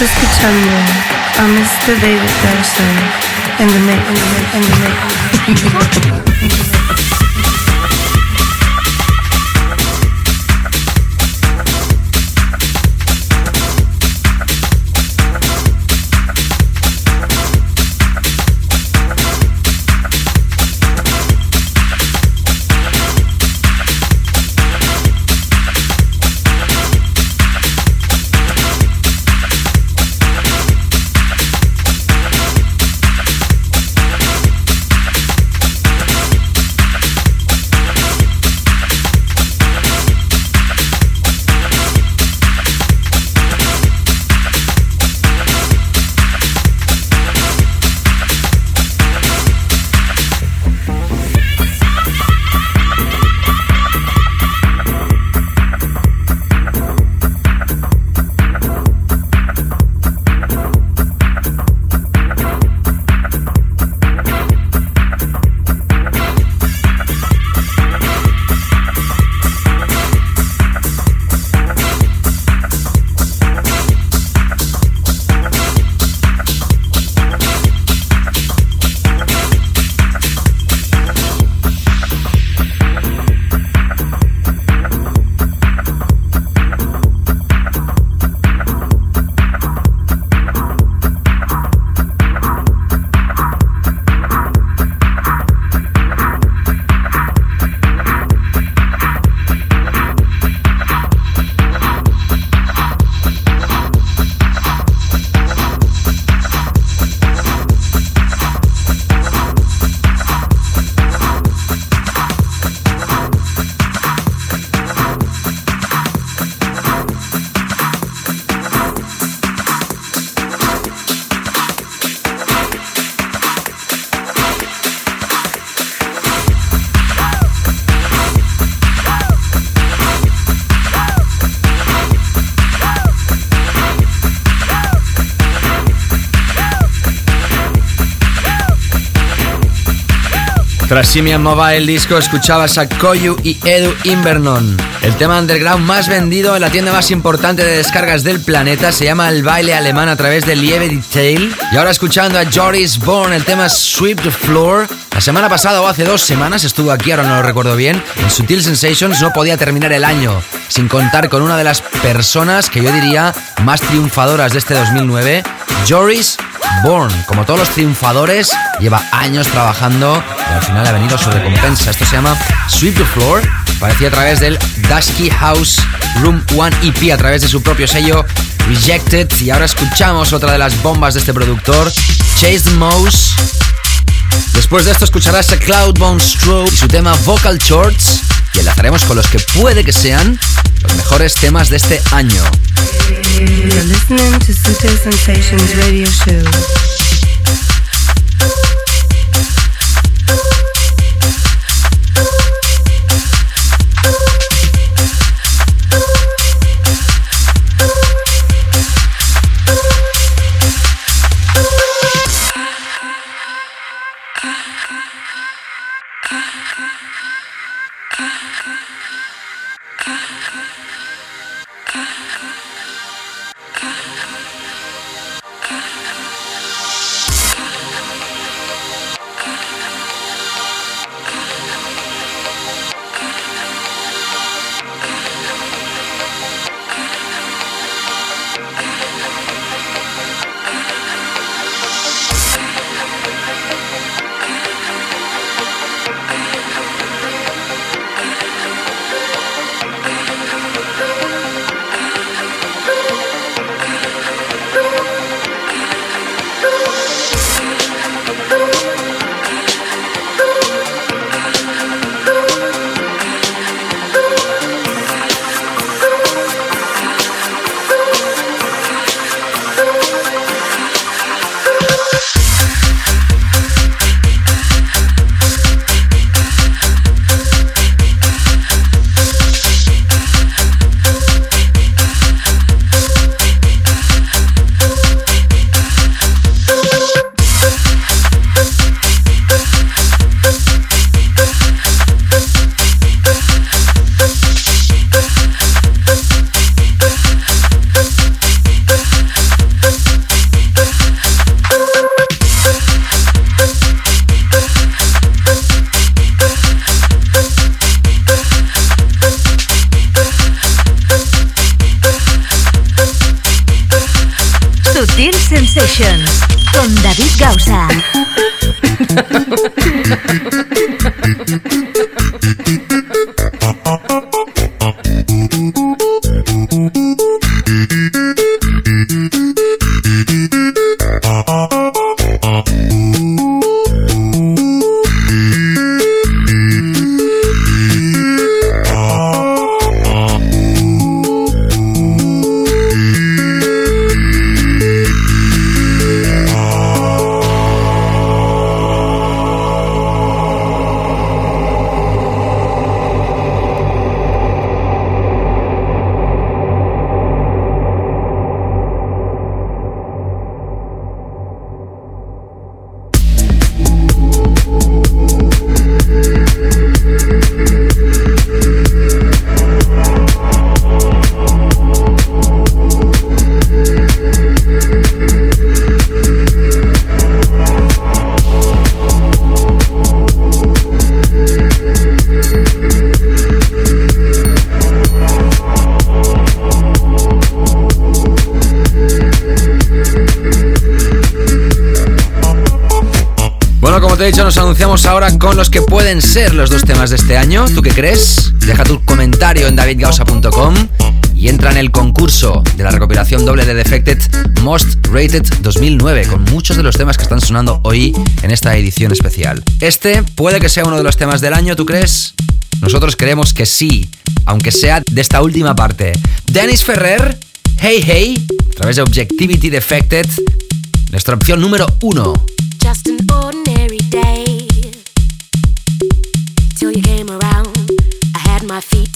D: Estás escuchando a Mr. David Garson en the mix, in the mix, in the mix.
B: Simian Mobile Disco escuchabas a Koyu y Edu Invernon. El tema underground más vendido en la tienda más importante de descargas del planeta se llama El baile alemán a través de Lieve Detail. Y ahora escuchando a Joris Bourne el tema Sweep the Floor. La semana pasada o hace dos semanas estuvo aquí, ahora no lo recuerdo bien. En Sutil Sensations no podía terminar el año sin contar con una de las personas que yo diría más triunfadoras de este 2009, Joris Bourne. Como todos los triunfadores, lleva años trabajando y al final ha venido su recompensa. Esto se llama Sweep the Floor. Parecía a través del Dusky House Room 1 EP, a través de su propio sello Rejected. Y ahora escuchamos otra de las bombas de este productor, Chase the Mouse. Después de esto escucharás a Cloudbone Stroke y su tema Vocal Shorts y enlazaremos con los que puede que sean los mejores temas de este año.
D: You're listening to Sutil Sensations Radio Show.
B: Nos anunciamos ahora con los que pueden ser los dos temas de este año. ¿Tú qué crees? Deja tu comentario en davidgausa.com y entra en el concurso de la recopilación doble de Defected Most Rated 2009 con muchos de los temas que están sonando hoy en esta edición especial. Este puede que sea uno de los temas del año, ¿tú crees? Nosotros creemos que sí, aunque sea de esta última parte. Dennis Ferrer, Hey Hey, a través de Objectivity Defected, nuestra opción número uno.
H: day till you came around. I
B: had my feet.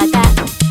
B: like that.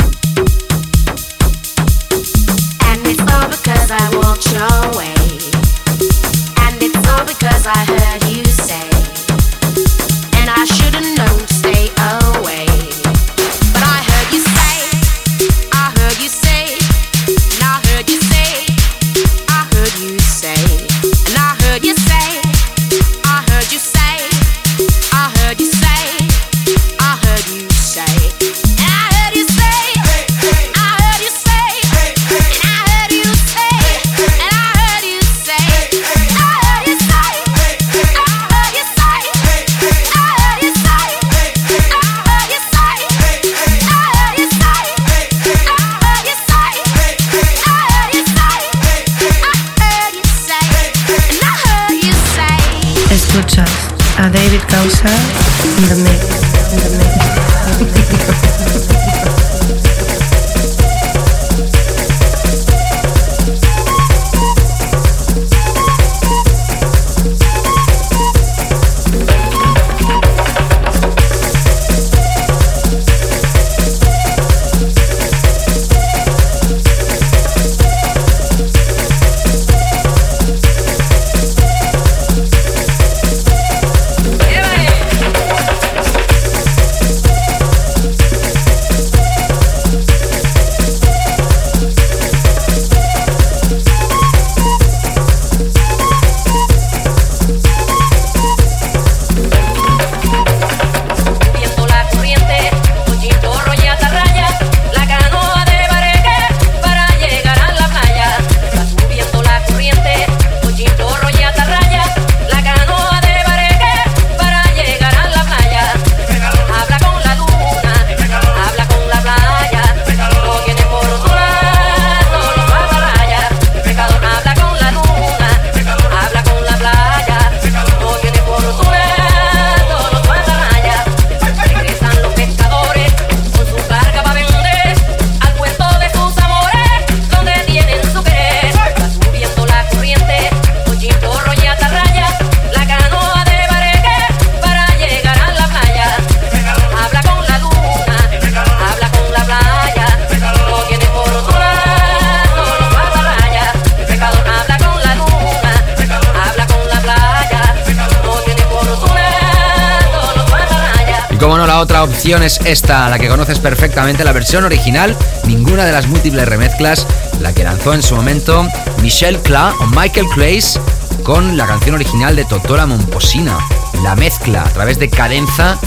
B: Perfectamente, la versión original, ninguna de las múltiples remezclas, la que lanzó en su momento Michelle Cla o Michael Clays con la canción original de Totora Momposina, la mezcla a través de Cadenza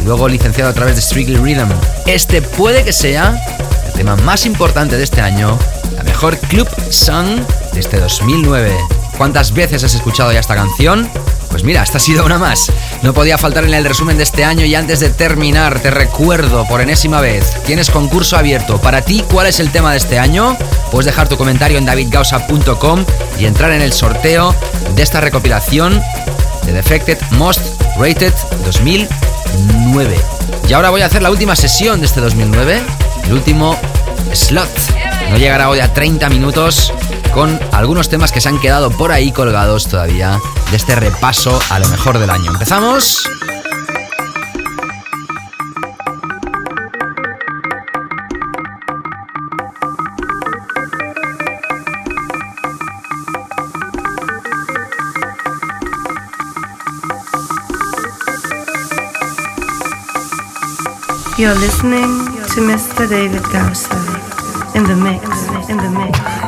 B: y luego licenciado a través de Strictly Rhythm. Este puede que sea el tema más importante de este año, la mejor club song de este 2009. ¿Cuántas veces has escuchado ya esta canción? Pues mira, esta ha sido una más. No podía faltar en el resumen de este año y antes de terminar te recuerdo por enésima vez, tienes concurso abierto. Para ti, ¿cuál es el tema de este año? Puedes dejar tu comentario en davidgausa.com y entrar en el sorteo de esta recopilación de Defected Most Rated 2009. Y ahora voy a hacer la última sesión de este 2009, el último slot. No llegará hoy a 30 minutos con algunos temas que se han quedado por ahí colgados todavía de este repaso a lo mejor del año. Empezamos.
D: You're listening to Mr. David Gausa in the mix, in the mix.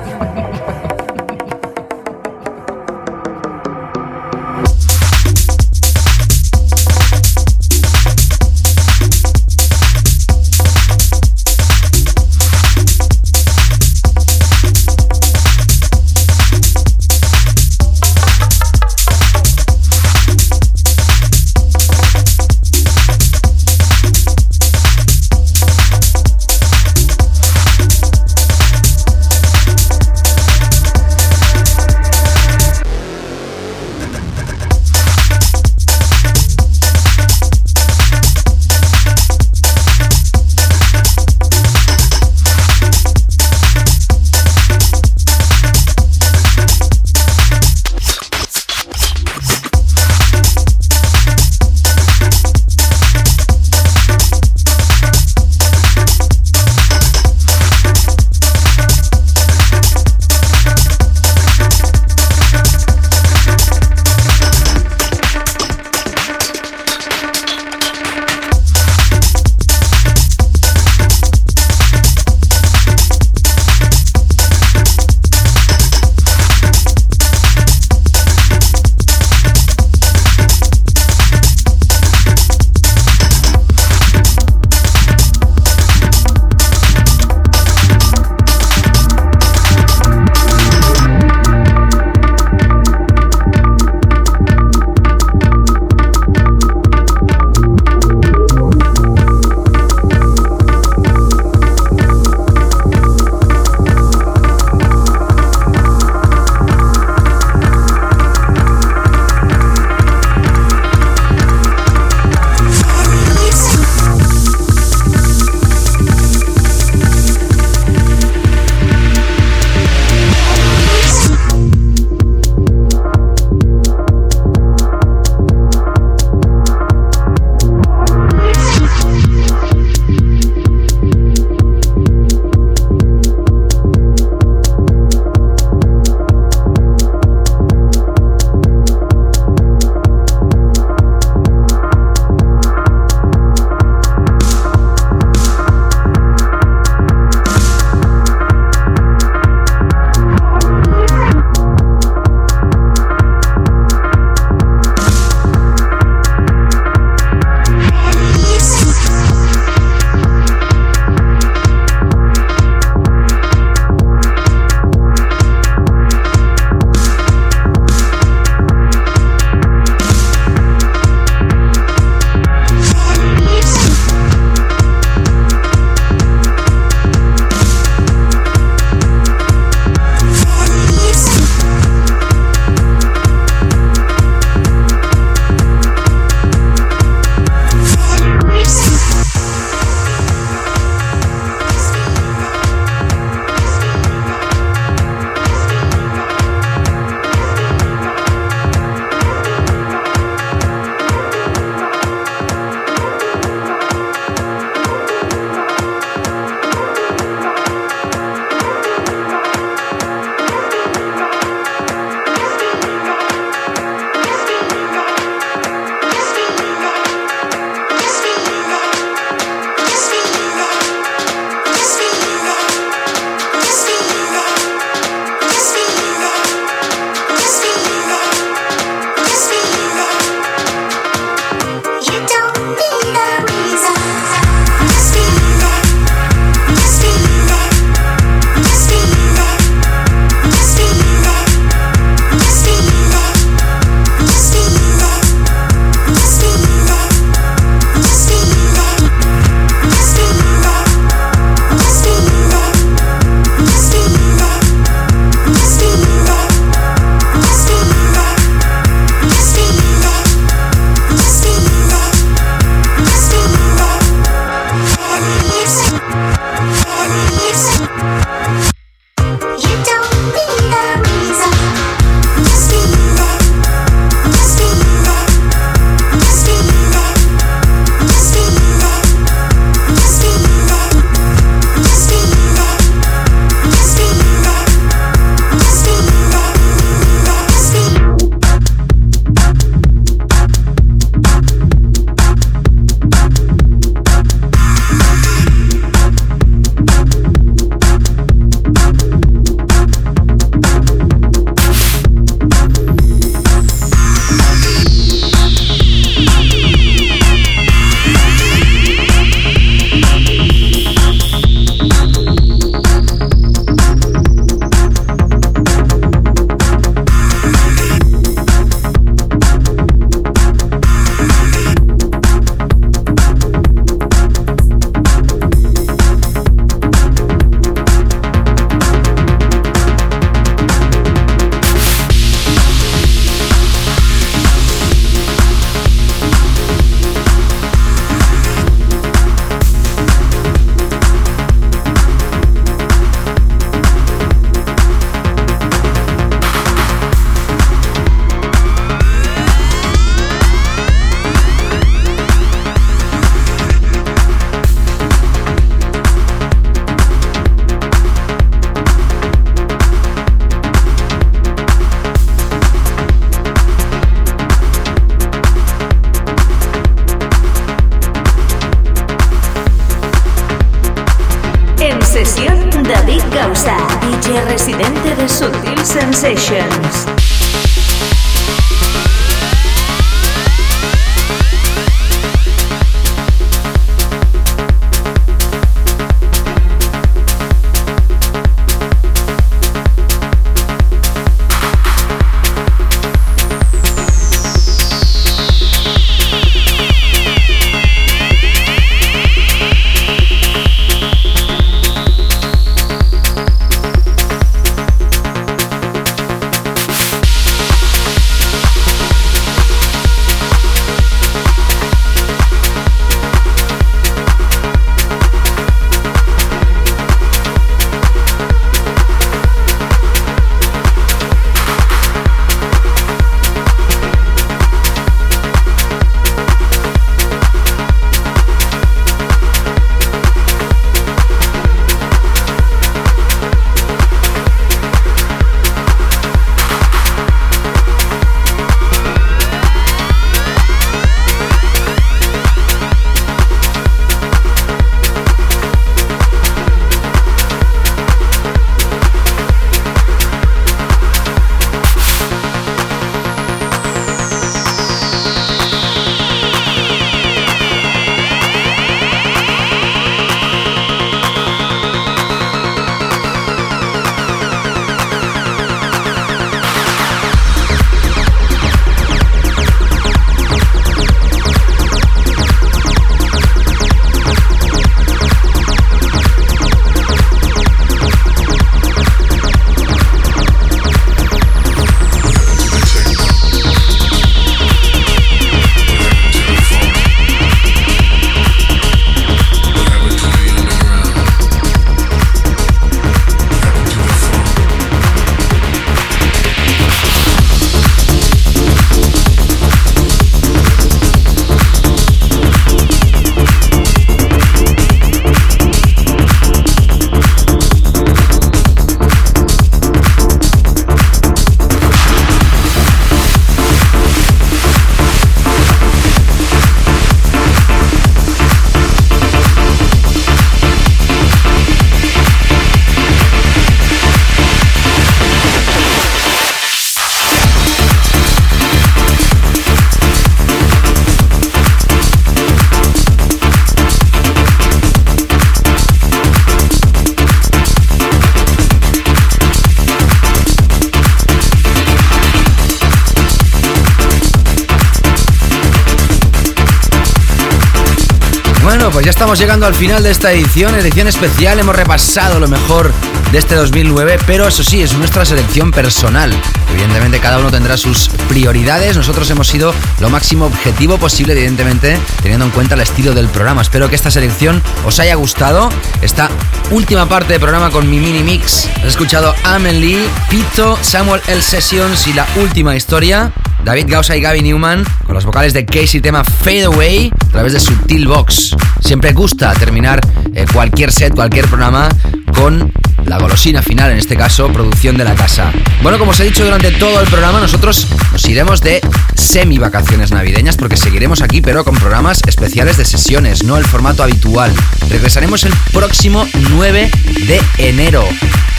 B: pues ya estamos llegando al final de esta edición, edición especial. Hemos repasado lo mejor de este 2009, pero eso sí, es nuestra selección personal. Evidentemente cada uno tendrá sus prioridades. Nosotros hemos sido lo máximo objetivo posible, evidentemente, teniendo en cuenta el estilo del programa. Espero que esta selección os haya gustado. Esta última parte del programa con mi mini mix. Has escuchado Amen Lee, Pito, Samuel L. Sessions y la última historia. David Gausa y Gaby Newman con los vocales de Casey tema Fade Away a través de Subtil Box. Siempre gusta terminar eh, cualquier set, cualquier programa con la golosina final, en este caso, producción de la casa. Bueno, como os he dicho durante todo el programa, nosotros nos iremos de semi vacaciones navideñas porque seguiremos aquí, pero con programas especiales de sesiones, no el formato habitual. Regresaremos el próximo 9 de enero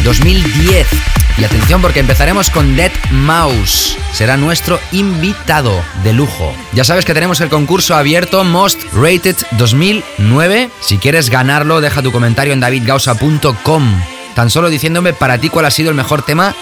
B: 2010. Y atención porque empezaremos con Dead Mouse. Será nuestro invitado de lujo. Ya sabes que tenemos el concurso abierto Most Rated 2009. Si quieres ganarlo, deja tu comentario en davidgausa.com. Tan solo diciéndome para ti cuál ha sido el mejor tema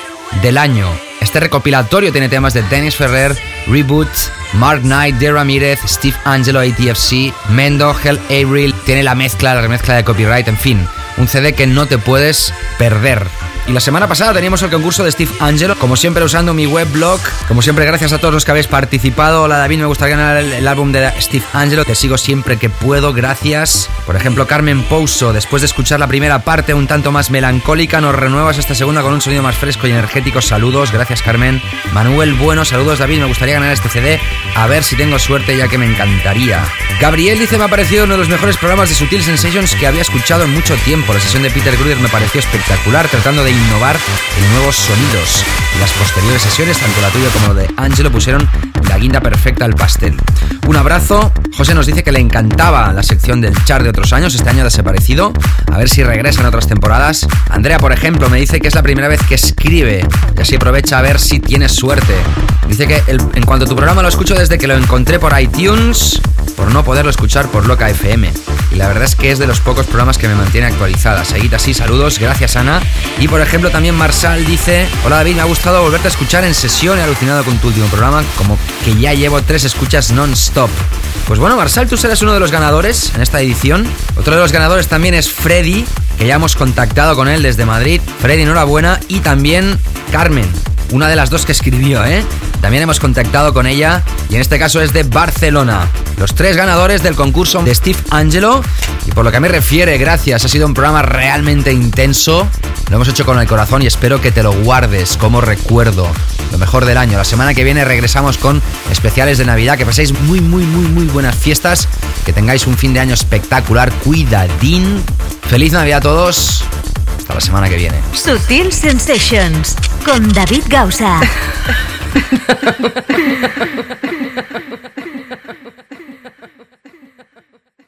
B: del año. Este recopilatorio tiene temas de Dennis Ferrer, Reboot, Mark Knight, De Ramirez, Steve Angelo, ATFC, Mendo, Hell Avril. Tiene la mezcla, la remezcla de copyright, en fin. Un CD que no te puedes perder. Y la semana pasada teníamos el concurso de Steve Angelo, como siempre usando mi webblog. Como siempre, gracias a todos los que habéis participado. Hola David, me gustaría ganar el, álbum de Steve Angelo. Te sigo siempre que puedo, gracias. Por ejemplo, Carmen Pouso, después de escuchar la primera parte un tanto más melancólica, nos renuevas esta segunda con un sonido más fresco y energético. Saludos, gracias Carmen. Manuel Bueno, saludos David, me gustaría ganar este CD. A ver si tengo suerte ya que me encantaría. Gabriel dice, me ha parecido uno de los mejores programas de Sutil Sensations que había escuchado en mucho tiempo. La sesión de Peter Gruder me pareció espectacular, tratando de innovar en nuevos sonidos. Las posteriores sesiones, tanto la tuya como la de Angelo, pusieron la guinda perfecta al pastel. Un abrazo. José nos dice que le encantaba la sección del char de otros años. Este año ha desaparecido. A ver si regresa en otras temporadas. Andrea, por ejemplo, me dice que es la primera vez que escribe y así aprovecha a ver si tiene suerte. Dice que en cuanto a tu programa lo escucho desde que lo encontré por iTunes, por no poderlo escuchar por Loca FM. Y la verdad es que es de los pocos programas que me mantiene actualizada. Seguid así, saludos, gracias Ana. Y por ejemplo también Marsal dice, hola David, me ha gustado volverte a escuchar en sesión, he alucinado con tu último programa, como que ya llevo tres escuchas non-stop. Pues bueno, Marsal, tú serás uno de los ganadores en esta edición. Otro de los ganadores también es Freddy, que ya hemos contactado con él desde Madrid. Freddy, enhorabuena. Y también Carmen, una de las dos que escribió, ¿eh? También hemos contactado con ella y en este caso es de Barcelona. Los tres ganadores del concurso de Steve Angelo. Y por lo que a mí refiere, gracias, ha sido un programa realmente intenso. Lo hemos hecho con el corazón y espero que te lo guardes como recuerdo. Lo mejor del año. La semana que viene regresamos con especiales de Navidad. Que paséis muy, muy, muy, muy buenas fiestas. Que tengáis un fin de año espectacular. Cuidadín. Feliz Navidad a todos. Hasta la semana que viene.
A: Sutil Sensations con David Gausa.